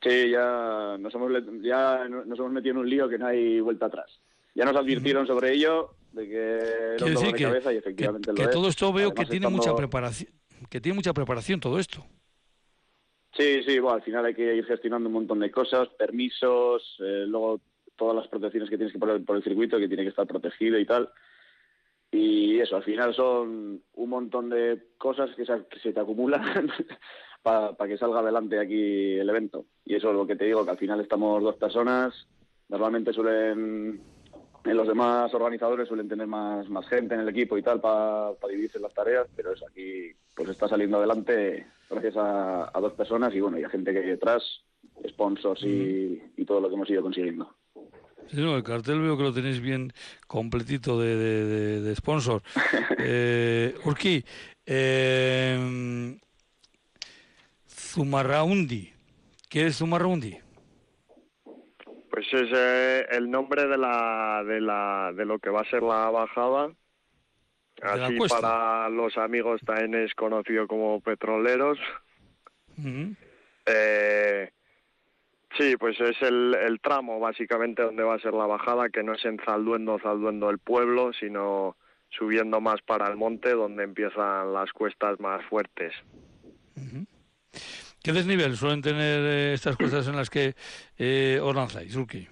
Sí, ya nos, hemos, ya nos hemos metido en un lío que no hay vuelta atrás. Ya nos advirtieron sobre ello, de que era un dolor de cabeza y efectivamente que, lo que es. todo esto veo Además, que tiene mucha preparación, que tiene mucha preparación todo esto. Sí, sí, bueno, al final hay que ir gestionando un montón de cosas, permisos, eh, luego todas las protecciones que tienes que poner por el circuito, que tiene que estar protegido y tal. Y eso, al final son un montón de cosas que se, que se te acumulan para que salga adelante aquí el evento. Y eso es lo que te digo, que al final estamos dos personas, normalmente suelen, en los demás organizadores suelen tener más, más gente en el equipo y tal para dividirse las tareas, pero eso aquí pues está saliendo adelante gracias a, a dos personas y bueno, y a gente que hay detrás, sponsors y, y todo lo que hemos ido consiguiendo. Sí, no, el cartel veo que lo tenéis bien completito de, de, de- de sponsor. Eh, Urki, eh, Zumarraundi. ¿Qué es Zumarraundi? Pues es eh, el nombre de la, de la de lo que va a ser la bajada. La Así para los amigos también es conocido como petroleros. Eh, sí, pues es el, el tramo básicamente donde va a ser la bajada, que no es en Zalduendo, Zalduendo el pueblo, sino subiendo más para el monte, donde empiezan las cuestas más fuertes. ¿Qué desnivel suelen tener eh, estas cosas en las que eh, os lanzáis, Urki?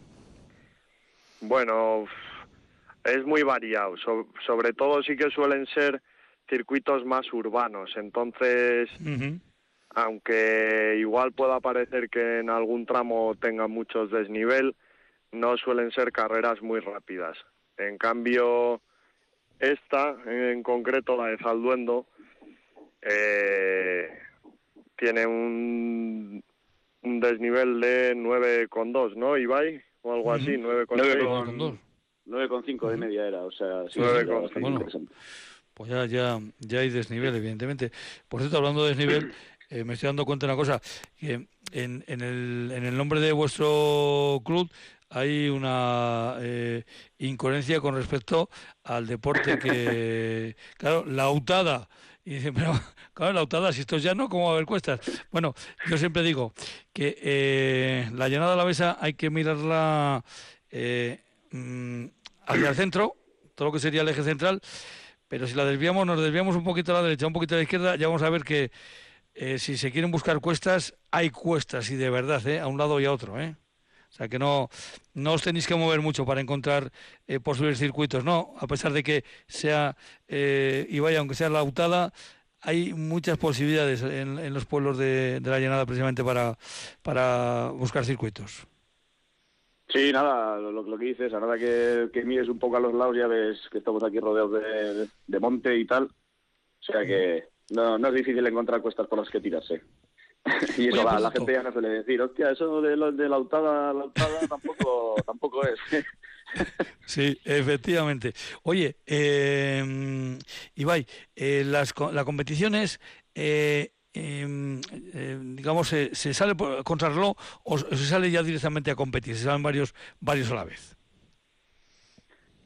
Bueno, es muy variado. So- sobre todo sí que suelen ser circuitos más urbanos. Entonces, aunque igual pueda parecer que en algún tramo tenga muchos desnivel, no suelen ser carreras muy rápidas. En cambio, esta, en concreto la de Zalduendo, eh, tiene un, un desnivel de 9,2, ¿no, Ibai? O algo así, Ujú. 9,6. Nueve Con dos. 9,5 de media era, o sea, sí, era interesante. Pues ya, ya, ya hay desnivel, evidentemente. Por cierto, hablando de desnivel, eh, me estoy dando cuenta de una cosa, que en, en, el, en el nombre de vuestro club hay una eh, incoherencia con respecto al deporte que, claro, la autada. Y dicen, pero, claro, la autada, si esto es llano, ¿cómo va a haber cuestas? Bueno, yo siempre digo que eh, la llanada alavesa hay que mirarla eh, mm, hacia el centro, todo lo que sería el eje central, pero si la desviamos, nos desviamos un poquito a la derecha, un poquito a la izquierda, ya vamos a ver que eh, si se quieren buscar cuestas, hay cuestas y de verdad, ¿eh? a un lado y a otro. ¿eh? O sea que no, no os tenéis que mover mucho para encontrar eh, posibles circuitos, no, a pesar de que sea, eh, y vaya, aunque sea la autada, hay muchas posibilidades en, en los pueblos de, de la llanada precisamente para, para buscar circuitos. Sí, nada, lo, lo que dices, a nada que, que mires un poco a los lados ya ves que estamos aquí rodeados de, de- de monte y tal. O sea que no, no es difícil encontrar cuestas por las que tirarse. y eso la, por la gente ya no suele decir, hostia, eso de, lo- de la autada, la autada tampoco, tampoco es. Sí, efectivamente. Oye, eh, Ibai, eh, las, la competición es, eh, em, eh, digamos, se, se sale por contrarreloj o se sale ya directamente a competir, se salen varios, varios a la vez.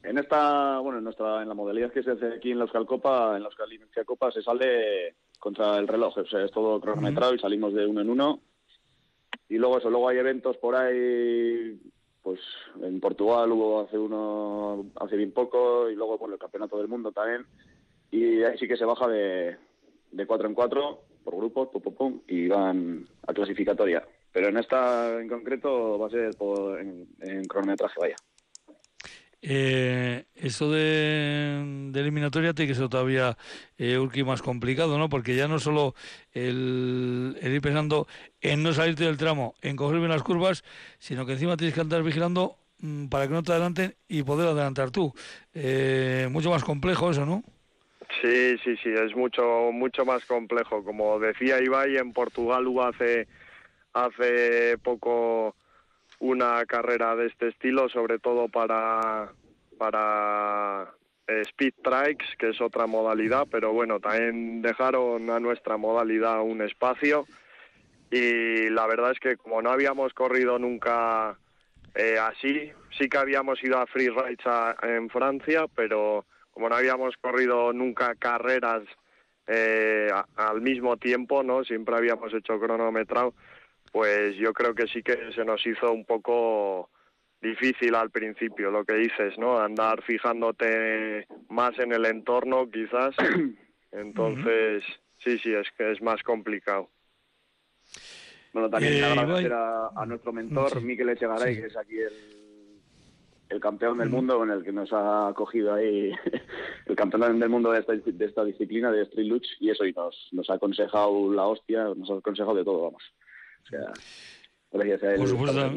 En esta, bueno, en nuestra, en la modalidad que se hace aquí en la Euskal Copa, en la Euskal Copa, se sale contra el reloj, o sea, es todo cronometrado y salimos de uno en uno. Y luego eso, luego hay eventos por ahí, pues en Portugal hubo hace uno, hace bien poco, y luego, bueno, el Campeonato del Mundo también. Y ahí sí que se baja de, de cuatro en cuatro, por grupos, pum, pum, pum, y van a clasificatoria. Pero en esta en concreto va a ser por, en, en cronometraje, vaya. Eh, eso de, eliminatoria tiene que ser todavía, eh, más complicado, ¿no? Porque ya no solo el, el ir pensando en no salirte del tramo, en coger bien las curvas, sino que encima tienes que andar vigilando mm, para que no te adelanten y poder adelantar tú. Eh, mucho más complejo eso, ¿no? Sí, sí, sí, es mucho mucho más complejo. Como decía Ibai, en Portugal hubo hace hace poco una carrera de este estilo, sobre todo para para eh, speed trikes, que es otra modalidad, pero bueno, también dejaron a nuestra modalidad un espacio y la verdad es que como no habíamos corrido nunca eh, así, sí que habíamos ido a free rides en Francia, pero como no habíamos corrido nunca carreras eh, al mismo tiempo, ¿no? Siempre habíamos hecho cronometrado, pues yo creo que sí que se nos hizo un poco difícil al principio, lo que dices, ¿no? Andar fijándote más en el entorno, quizás. Entonces, sí, sí, es que es más complicado. Bueno, también eh, agradecer a, nuestro mentor, Miquel Echegaray, que es aquí el, el campeón del mundo con el que nos ha acogido ahí, el campeón del mundo de esta, de esta disciplina, de Street Luch, y eso, y nos, nos ha aconsejado la hostia, nos ha aconsejado de todo, vamos. O sea, gracias a él. Por supuesto,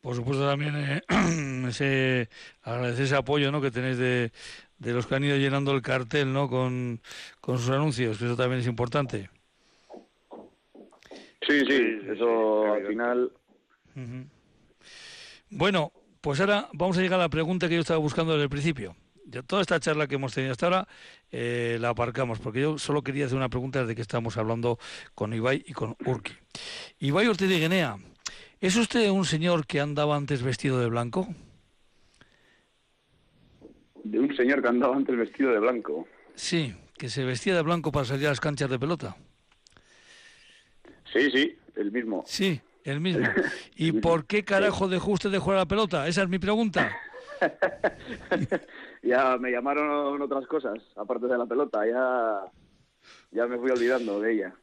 por supuesto también eh, ese, agradecer ese apoyo ¿no? que tenéis de, de los que han ido llenando el cartel ¿no? con, con sus anuncios, que eso también es importante. Sí, sí, eso al final. Bueno, pues ahora vamos a llegar a la pregunta que yo estaba buscando desde el principio. Ya toda esta charla que hemos tenido hasta ahora eh, la aparcamos, porque yo solo quería hacer una pregunta desde que estábamos hablando con Ibai y con Urki. Ibai Ortiz de Guinea, ¿es usted un señor que andaba antes vestido de blanco? De un señor que andaba antes vestido de blanco. Sí, que se vestía de blanco para salir a las canchas de pelota. Sí, sí, el mismo. Sí, el mismo. ¿Y por qué carajo dejó usted de jugar a la pelota? Esa es mi pregunta. ya me llamaron otras cosas, aparte de la pelota, ya, ya me fui olvidando de ella.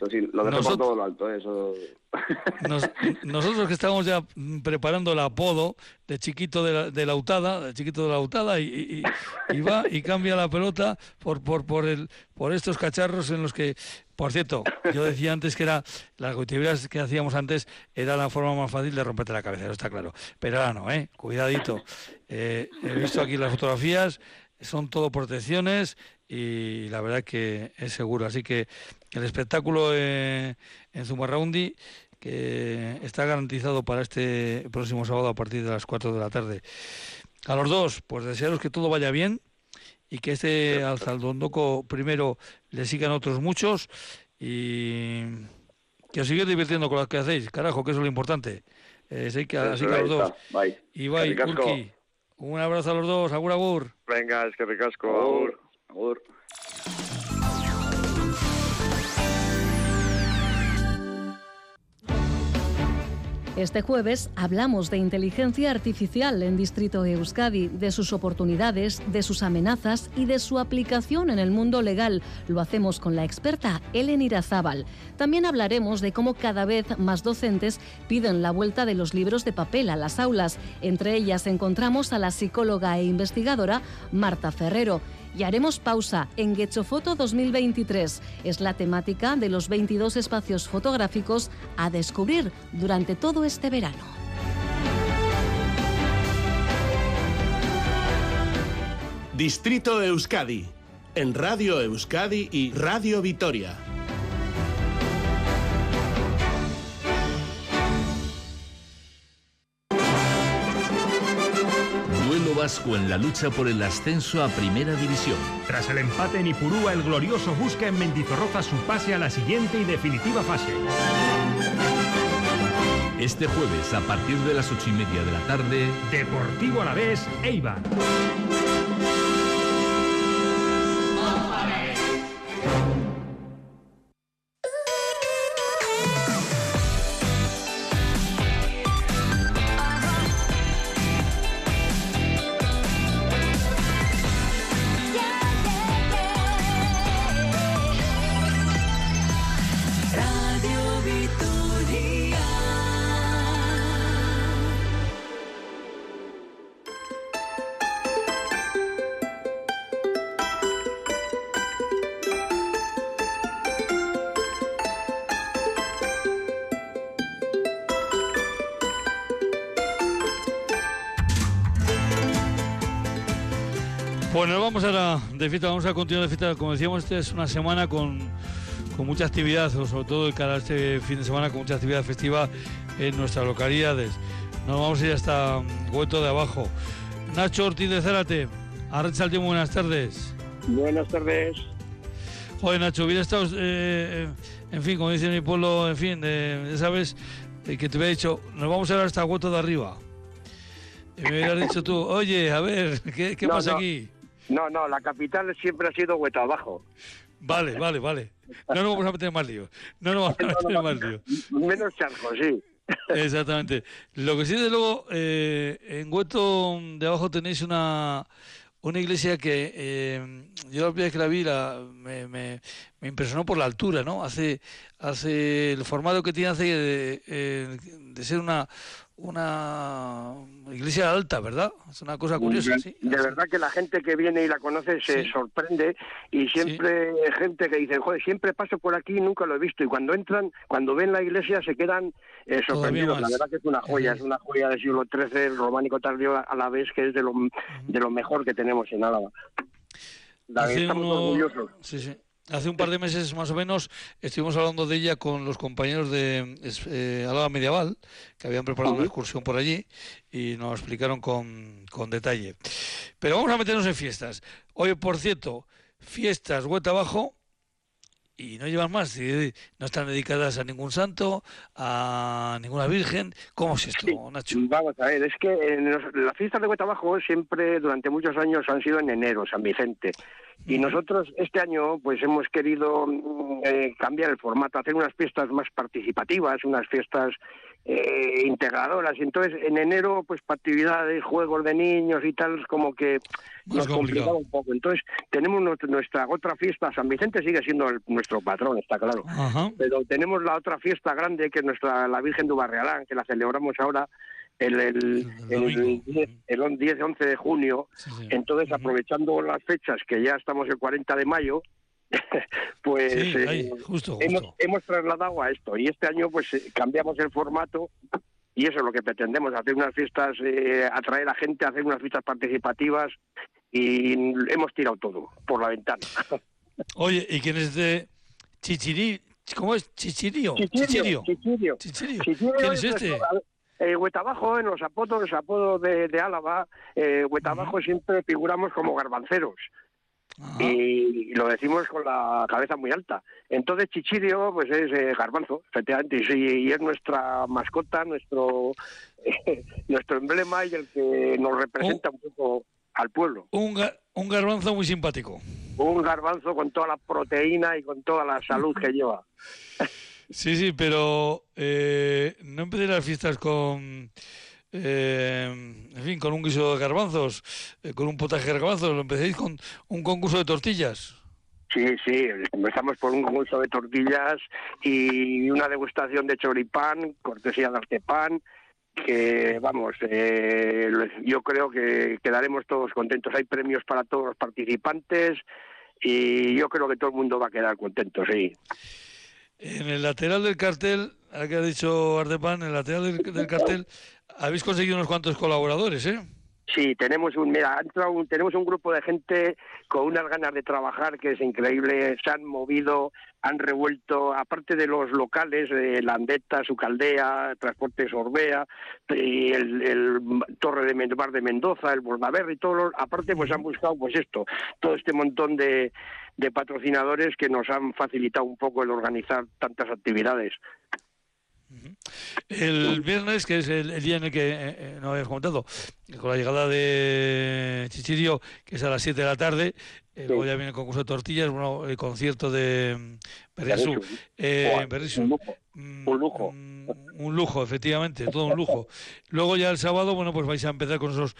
Eso sí, lo dejé por todo lo alto, eso. nosotros que estamos ya preparando el apodo de chiquito de la, de la utada, de chiquito de la utada, y, y, va y cambia la pelota por, por, por, el, por estos cacharros en los que por cierto, yo decía antes que era las gotiveras que hacíamos antes era la forma más fácil de romperte la cabeza, eso está claro. Pero ahora no, ¿eh? Cuidadito. Eh, he visto aquí las fotografías, son todo protecciones y la verdad que es seguro. Así que el espectáculo eh, en Zumarraundi que está garantizado para este próximo sábado a partir de las 4 de la tarde. A los dos, pues desearos que todo vaya bien, y que este Alzaldondoco primero le sigan otros muchos y que os sigáis divirtiendo con lo que hacéis, carajo, que eso es lo importante. Eh, así que, así que a los dos. Bye. Y bye, Urki. Un abrazo a los dos, agur, agur. Venga, es que ricasco, agur. agur. Este jueves hablamos de inteligencia artificial en Distrito Euskadi, de sus oportunidades, de sus amenazas y de su aplicación en el mundo legal. Lo hacemos con la experta Ellen Irazábal. También hablaremos de cómo cada vez más docentes piden la vuelta de los libros de papel a las aulas. Entre ellas encontramos a la psicóloga e investigadora Marta Ferrero y haremos pausa en Foto 2023. Es la temática de los 22 espacios fotográficos a descubrir durante todo este verano. Distrito Euskadi, en Radio Euskadi y Radio Vitoria. Vasco en la lucha por el ascenso a Primera División. Tras el empate en Ipurúa, el glorioso busca en Mendizorroza su pase a la siguiente y definitiva fase. Este jueves, a partir de las ocho y media de la tarde, Deportivo a la vez, Eibar. Bueno, vamos ahora de fiesta, vamos a continuar de fiesta. Como decíamos, esta es una semana con, con mucha actividad, sobre todo de cara este fin de semana, con mucha actividad festiva en nuestras localidades. Nos vamos a ir hasta Hueto de Abajo. Nacho Ortiz de Zárate, Arracha buenas tardes. Buenas tardes. Joder, Nacho, hubiera estado, eh, en fin, como dice mi pueblo, en fin, de, ¿sabes? Eh, que te hubiera dicho, nos vamos a ir hasta Hueto de arriba. Y me hubieras dicho tú, oye, a ver, ¿qué, qué No, pasa no. aquí? No, no, la capital siempre ha sido Hueta Abajo. Vale, vale, vale. No nos vamos a meter más lío. No nos vamos a meter más lío. Menos charco, sí. Exactamente. Lo que sí, desde luego, eh, en Hueto de abajo tenéis una, una iglesia que eh, yo la primera vez que la vi la, me, me- me impresionó por la altura, ¿no? Hace, hace el formato que tiene hace de, eh, de ser una, una iglesia alta, ¿verdad? Es una cosa curiosa, de, sí. de verdad que la gente que viene y la conoce se Sí. sorprende y siempre gente que dice, joder, siempre paso por aquí y nunca lo he visto. Y cuando entran, cuando ven la iglesia se quedan eh, sorprendidos. La verdad que es una joya, es una joya del siglo XIII, románico tardío a la vez, que es de lo, de lo mejor que tenemos en Álava. La- estamos uno- orgullosos. sí, sí. Hace un par de meses más o menos estuvimos hablando de ella con los compañeros de eh, Álava Medieval, que habían preparado una excursión por allí y nos explicaron con, con detalle. Pero vamos a meternos en fiestas. Hoy, por cierto, fiestas Hueta Abajo y no llevan más, no están dedicadas a ningún santo, a ninguna virgen. ¿Cómo es esto, Nacho? Vamos a ver, es que en los- las fiestas de Hueta Abajo siempre durante muchos años han sido en enero, San Vicente. Y nosotros este año pues hemos querido mm, eh, cambiar el formato, hacer unas fiestas más participativas, unas fiestas eh, integradoras. Y entonces en enero pues para actividades, juegos de niños y tal, como que nos complicaba un poco. Entonces tenemos nuestra, otra fiesta, San Vicente sigue siendo el- nuestro patrón, está claro. Ajá. Pero tenemos la otra fiesta grande que es nuestra la Virgen de Barrealán, que la celebramos ahora el, el, el, 10, el on- 10 11 de junio. Entonces, aprovechando las fechas, que ya estamos el 40 de mayo, pues Sí, eh, justo, Hemos, hemos trasladado a esto. Y este año, pues eh, cambiamos el formato. Y eso es lo que pretendemos, hacer unas fiestas, eh, atraer a gente, hacer unas fiestas participativas. Y hemos tirado todo por la ventana. Oye, ¿y quién es de Chichirí? ¿Cómo es? ¿Chichirio? Chichirio, Chichirio. Chichirio. Chichirio. ¿Quién es este? Eh, Huetabajo, en los apodos, los apodos de, de Álava, eh, Huetabajo siempre figuramos como garbanceros. Y lo decimos con la cabeza muy alta. Entonces Chichirio, pues es eh, garbanzo, efectivamente, y, y es nuestra mascota, nuestro nuestro emblema y el que nos representa un poco al pueblo. Un, ga- un garbanzo muy simpático. Un garbanzo con toda la proteína y con toda la salud que lleva. Sí, sí, pero eh, no empecé las fiestas con, eh, en fin, con un guiso de garbanzos, eh, con un potaje de garbanzos, lo empecéis con un concurso de tortillas. Sí, sí, empezamos por un concurso de tortillas y una degustación de choripán, cortesía de Artepan, que vamos, eh, yo creo que quedaremos todos contentos. Hay premios para todos los participantes y yo creo que todo el mundo va a quedar contento, sí. En el lateral del cartel, que ha dicho Ardepan, en el lateral del, del cartel habéis conseguido unos cuantos colaboradores, ¿eh? Sí, tenemos un, mira, un- tenemos un grupo de gente con unas ganas de trabajar que es increíble, se han movido, han revuelto, aparte de los locales, de Landeta, Sucaldea, Transportes Orbea, y el, Torre de Men- Bar de Mendoza, el Bordaberry, todos los, aparte pues han buscado pues esto, todo este montón de patrocinadores que nos han facilitado un poco el organizar tantas actividades. El viernes, que es el, día en el que eh, eh, no habías comentado, con la llegada de Chichirio, que es a las 7 de la tarde, eh, luego ya viene el concurso de tortillas, bueno, el concierto de mm, Berriasú. Berriasú. Eh, Berriasú. un lujo. Mm, Un lujo. Un lujo, efectivamente, todo un lujo. Luego ya el sábado, bueno, pues vais a empezar con esas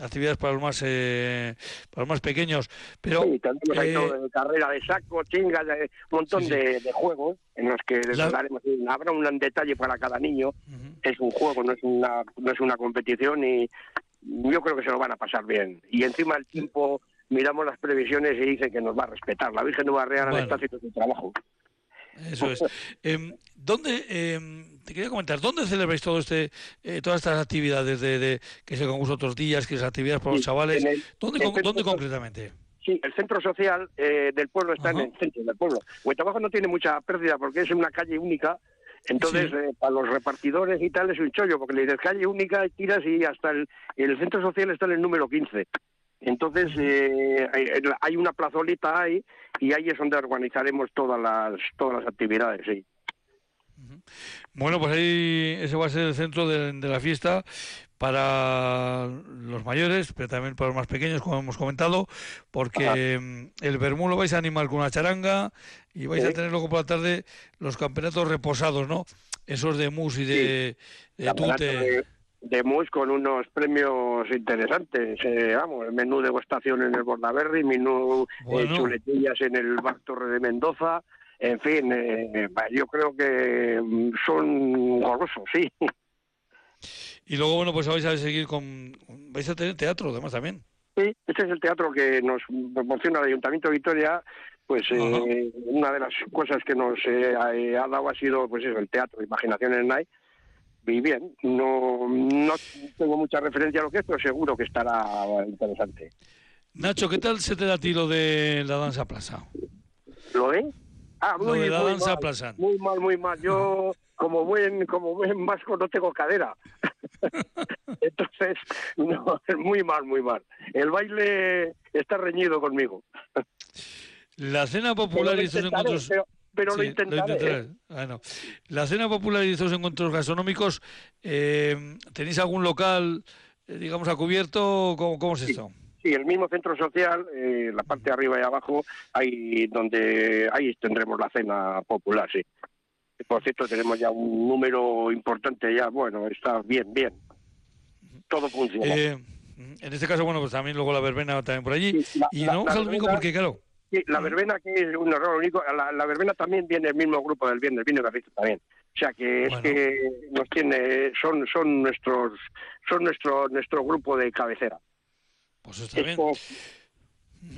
actividades para los más eh, para los más pequeños. Pero Sí, tenemos ahí eh, todo de carrera de saco, chingas, de- un montón Sí, sí. De, de juegos en los que La- daremos habrá un detalle para cada niño. Es un juego, no es una no es una competición y yo creo que se lo van a pasar bien. Y encima el tiempo miramos las previsiones y dicen que nos va a respetar. La Virgen de Barreal Bueno. está haciendo su trabajo. Eso es. Em, ¿Dónde, em, te quería comentar, dónde celebráis todo este, eh, todas estas actividades de, de que es el concurso de tortillas, que es actividades para los chavales? el- ¿Dónde, con- dónde concretamente? Sí, el centro social eh, del pueblo está en el centro del pueblo. Huetabajo no tiene mucha pérdida porque es una calle única. Entonces, Sí. eh, para los repartidores y tal es un chollo, porque le dices calle única, y tiras y hasta el, el centro social está en el número 15. Entonces eh, hay, una plazolita ahí y ahí es donde organizaremos todas las todas las actividades, sí. Bueno, pues ahí ese va a ser el centro de, de la fiesta para los mayores, pero también para los más pequeños, como hemos comentado, porque mm, el Bermú lo vais a animar con una charanga y vais a Sí. tener luego por la tarde los campeonatos reposados, ¿no? Esos de mus y de, de Campeonato tute. De, de mus con unos premios interesantes. eh, vamos, el menú degustación en el Bordaberry, menú eh, Bueno. chuletillas en el Bar Torre de Mendoza. En fin, eh, va, yo creo que mm, son golosos, sí. Y luego, bueno, pues vais a seguir con... vais a tener teatro, además, también. Sí, este es el teatro que nos proporciona el Ayuntamiento de Vitoria. Pues eh, una de las cosas que nos eh, ha, eh, ha dado ha sido pues eso, el teatro, Imaginación en Night. Y bien, no, no tengo mucha referencia a lo que es, pero seguro que estará interesante. Nacho, ¿qué tal se te da a ti lo de la danza plaza? ¿Lo ven? Ah, Lo muy, de la muy danza mal, plaza. Muy mal, muy mal. Yo, como buen, como buen vasco, no tengo cadera. Entonces, no, muy mal, muy mal. El baile está reñido conmigo. La cena popular y estos encuentros... pero- pero lo Sí, intentaré. ¿eh? Ah, no. La cena popular y estos encuentros gastronómicos, eh, ¿tenéis algún local, eh, digamos, a cubierto? ¿Cómo, cómo es esto? Sí, el mismo centro social, eh, la parte de arriba y abajo, ahí donde ahí tendremos la cena popular, sí. Por cierto, tenemos ya un número importante ya, bueno, está bien, bien. Todo funciona. Eh, en este caso, bueno, pues también luego la verbena también por allí. la- y la- no vamos al domingo porque, claro, Sí, la verbena que es un error único, la, la verbena también viene el mismo grupo del viernes, la fiesta también. O sea que es que nos tiene, son, son nuestros, son nuestro, nuestro grupo de cabecera. pues está bien. Esto-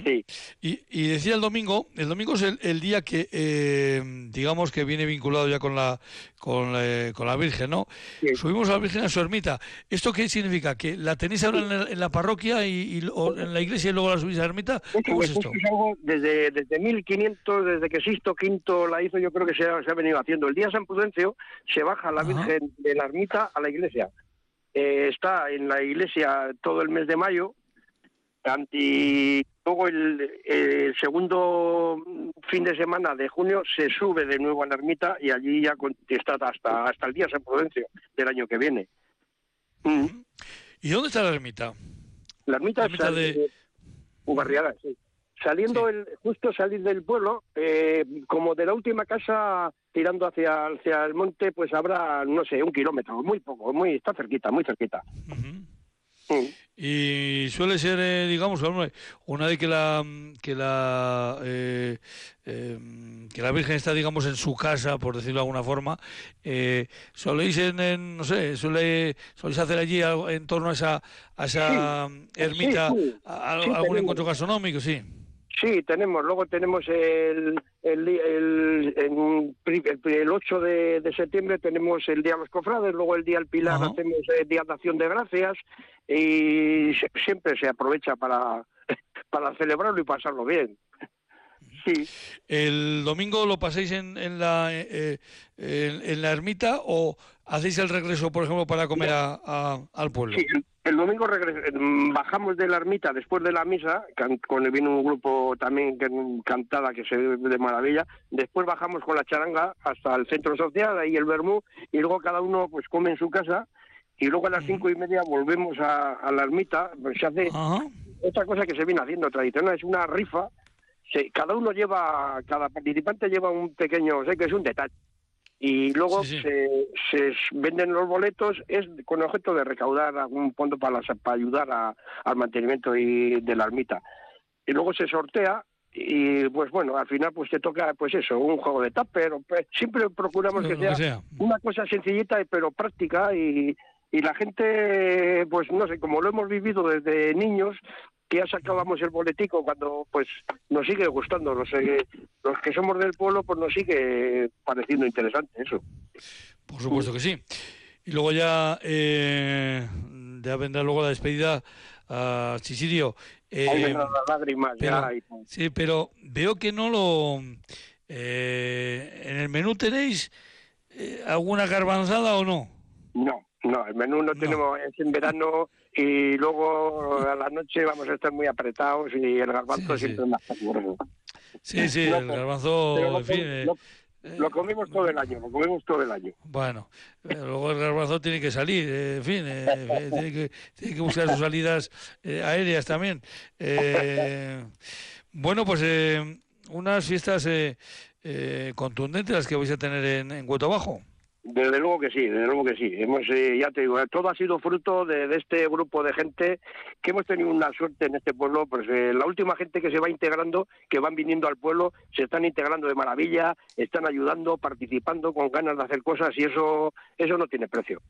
sí. Y, y decía el domingo, el domingo es el, el día que, eh, digamos, que viene vinculado ya con la, con la, con la Virgen, ¿no? Subimos a la Virgen a su ermita. ¿Esto qué significa? ¿Que la tenéis ahora en la, en la parroquia y, y- o en la iglesia y luego la subís a la ermita? ¿Cómo es Pues esto? esto es algo desde, desde 1500, desde que Sisto V la hizo, yo creo que se ha, se ha venido haciendo. El día de San Prudencio se baja la Virgen de la ermita a la iglesia. Eh, está en la iglesia todo el mes de mayo an- y luego el, el segundo fin de semana de junio se sube de nuevo a la ermita y allí ya está hasta, hasta el día San Prudencio del año que viene. Mm. ¿Y dónde está la ermita? La ermita, La ermita sal- de- eh, Ubarriaga, sí. Saliendo el, justo salir del pueblo, eh, como de la última casa tirando hacia, hacia el monte, pues habrá, no sé, un kilómetro, muy poco, muy está cerquita, muy cerquita. Y suele ser, eh, digamos, una vez que la que la eh, eh, que la Virgen está, digamos, en su casa, por decirlo de alguna forma, eh, soléis en, en, no sé, suele, soléis hacer allí algo en torno a esa a esa ermita sí, sí. a- a- Sí, algún tenemos. encuentro gastronómico, sí. Sí, tenemos. Luego tenemos el, el, el, el, el 8 de, de septiembre tenemos el Día de los Cofrades, luego el Día del Pilar Ajá. hacemos el Día de Acción de Gracias y se- siempre se aprovecha para, para celebrarlo y pasarlo bien. Sí. ¿El domingo lo pasáis en, en la eh, en, en la ermita o hacéis el regreso, por ejemplo, para comer a- a- al pueblo? Sí, el, domingo mm, bajamos de la ermita después de la misa, con vino un grupo también que cantada que se ve de maravilla. Después bajamos con la charanga hasta el centro social, ahí el Bermú, y luego cada uno pues come en su casa. Y luego a las cinco y media volvemos a, a la ermita. Pues se hace otra cosa que se viene haciendo tradicional, es una rifa. Se- cada uno lleva, cada participante lleva un pequeño, sé que es un detalle y luego Se, se venden los boletos es con objeto de recaudar algún fondo para, las- para ayudar a- al mantenimiento y- de la ermita y luego se sortea y pues bueno al final pues te toca pues eso un juego de tupper pe- siempre procuramos que sea, sea. una cosa sencillita pero práctica y, y la gente pues no sé como lo hemos vivido desde niños que ya sacábamos el boletico cuando pues nos sigue gustando los, eh, los que somos del pueblo pues nos sigue pareciendo interesante eso Por supuesto que sí. Y luego ya, eh, ya vendrá luego la despedida a Chisirio. Eh, vendrán las lágrimas pero- ya sí, pero veo que no lo... eh, ¿En el menú tenéis eh, alguna garbanzada o no? No, No, el menú no, tenemos, es en verano y luego a la noche vamos a estar muy apretados y el garbanzo siempre más caluroso. Sí, sí, el garbanzo, en fin... Eh, lo comemos todo el año, lo comemos todo el año. Bueno, luego el garbanzo tiene que salir, eh, en fin, eh, eh, tiene, que, tiene, que, buscar sus salidas aéreas también. bueno, pues unas fiestas contundentes las que vais a tener en, en Cueto Bajo. Desde luego que sí, desde luego que sí. Hemos, eh, ya te digo, todo ha sido fruto de, este grupo de gente que hemos tenido una suerte en este pueblo. Pues eh, la última gente que se va integrando, que van viniendo al pueblo, se están integrando de maravilla, están ayudando, participando con ganas de hacer cosas y eso, eso no tiene precio.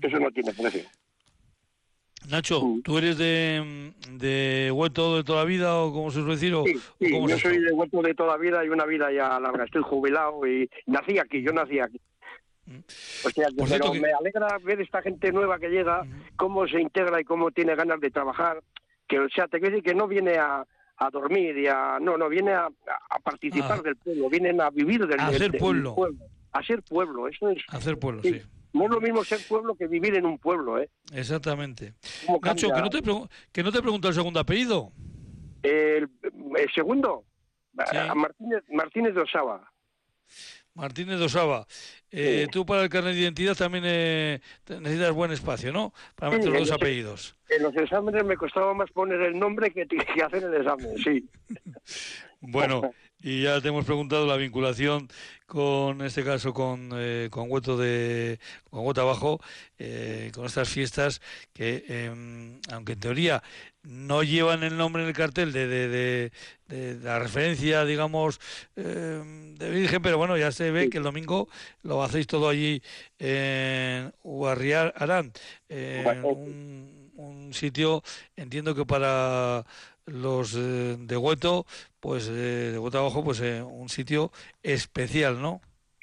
Eso no tiene precio. Nacho, ¿tú eres de, de Huerto de toda la vida o como se suele decir? O, sí, yo soy de Huerto de toda la vida y una vida ya larga. Estoy jubilado y nací aquí, yo nací aquí. O sea, pero me alegra ver esta gente nueva que llega, cómo se integra y cómo tiene ganas de trabajar. Que, o sea, te quiero decir que no viene a, a dormir y a. No, no, viene a, a participar ah. del pueblo, vienen a vivir del, a hacer pueblo. A ser pueblo, eso es. Hacer pueblo, sí. No es lo mismo ser pueblo que vivir en un pueblo, ¿eh? Exactamente. Nacho, que no, te que no te pregunto el segundo apellido. El, segundo, Martínez, Martínez de Osaba. Martínez de Osaba. Eh, Tú para el carnet de identidad también eh, necesitas buen espacio, ¿no? Para meter los dos apellidos. En los exámenes me costaba más poner el nombre que, que hacer el examen, sí. bueno, y ya te hemos preguntado la vinculación con este caso con, eh, con Hueto de con Hueto Abajo, eh, con estas fiestas que, em, aunque en teoría no llevan el nombre en el cartel de, de, de, la referencia, digamos, em, de Virgen, pero bueno, ya se ve que el domingo lo hacéis todo allí en Uarriar Arán, un, un sitio, entiendo que para los eh, de Hueto, pues eh, de Hueto abajo, pues eh, un sitio especial, ¿no?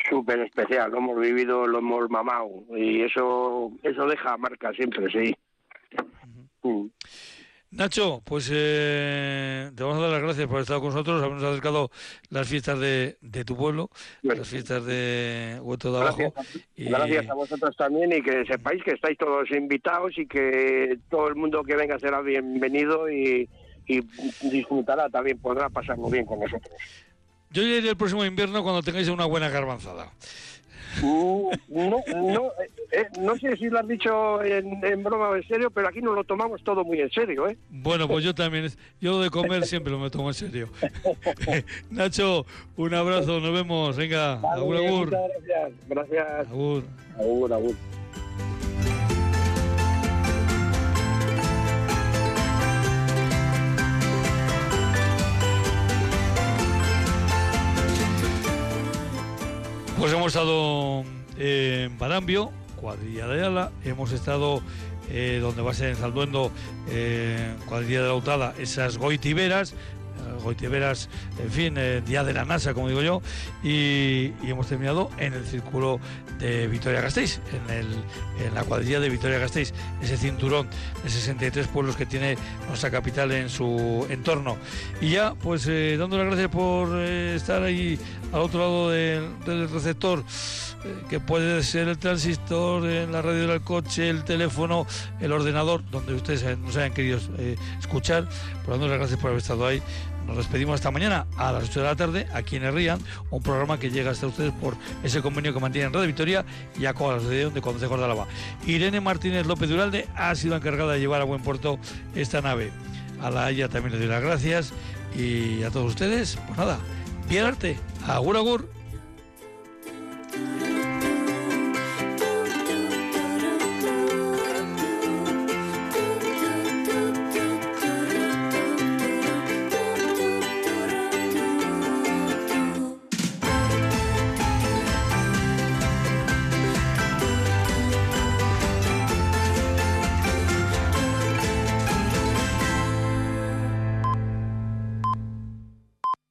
Súper especial, lo hemos vivido, lo hemos mamado y eso eso deja marca siempre, sí. Mm. Nacho, pues te vamos a dar las gracias por estar con nosotros, habernos acercado las fiestas de, de tu pueblo, las fiestas de Hueto de Abajo. y... gracias a vosotros también y que sepáis que estáis todos invitados y que todo el mundo que venga será bienvenido y, y disfrutará también, podrá pasarlo bien con nosotros. Yo iré el próximo invierno cuando tengáis una buena garbanzada. Uh, no, no, eh, eh, no sé si lo has dicho en, broma o en serio, pero aquí nos lo tomamos todo muy en serio, ¿eh? Bueno, pues yo también, yo de comer siempre lo me tomo en serio. Nacho, un abrazo, nos vemos, venga, agur, agur. Gracias, gracias. Agur. Agur, agur. Pues hemos estado en Barambio, cuadrilla de Ala, hemos estado eh, donde va a ser en Salduendo, eh, cuadrilla de la Lautada, esas goitiberas, Goitiberas, en fin, eh, día de la NASA, como digo yo, y, hemos terminado en el círculo de Vitoria-Gasteiz, en, la cuadrilla de Vitoria-Gasteiz, ese cinturón de 63 pueblos que tiene nuestra capital en su entorno. Y ya, pues eh, dando las gracias por eh, estar ahí al otro lado del receptor que puede ser el transistor, en la radio del coche, el teléfono, el ordenador, donde ustedes nos hayan querido escuchar. Por dando las gracias por haber estado ahí. Nos despedimos esta mañana a las 8 de la tarde aquí en Herrían, un programa que llega hasta ustedes por ese convenio que mantiene en Radio Victoria y a la de Concejo de Álava. Irene Martínez López Duralde ha sido encargada de llevar a buen puerto esta nave. A la ella también le doy las gracias y a todos ustedes, pues nada, bien arte, agur agur.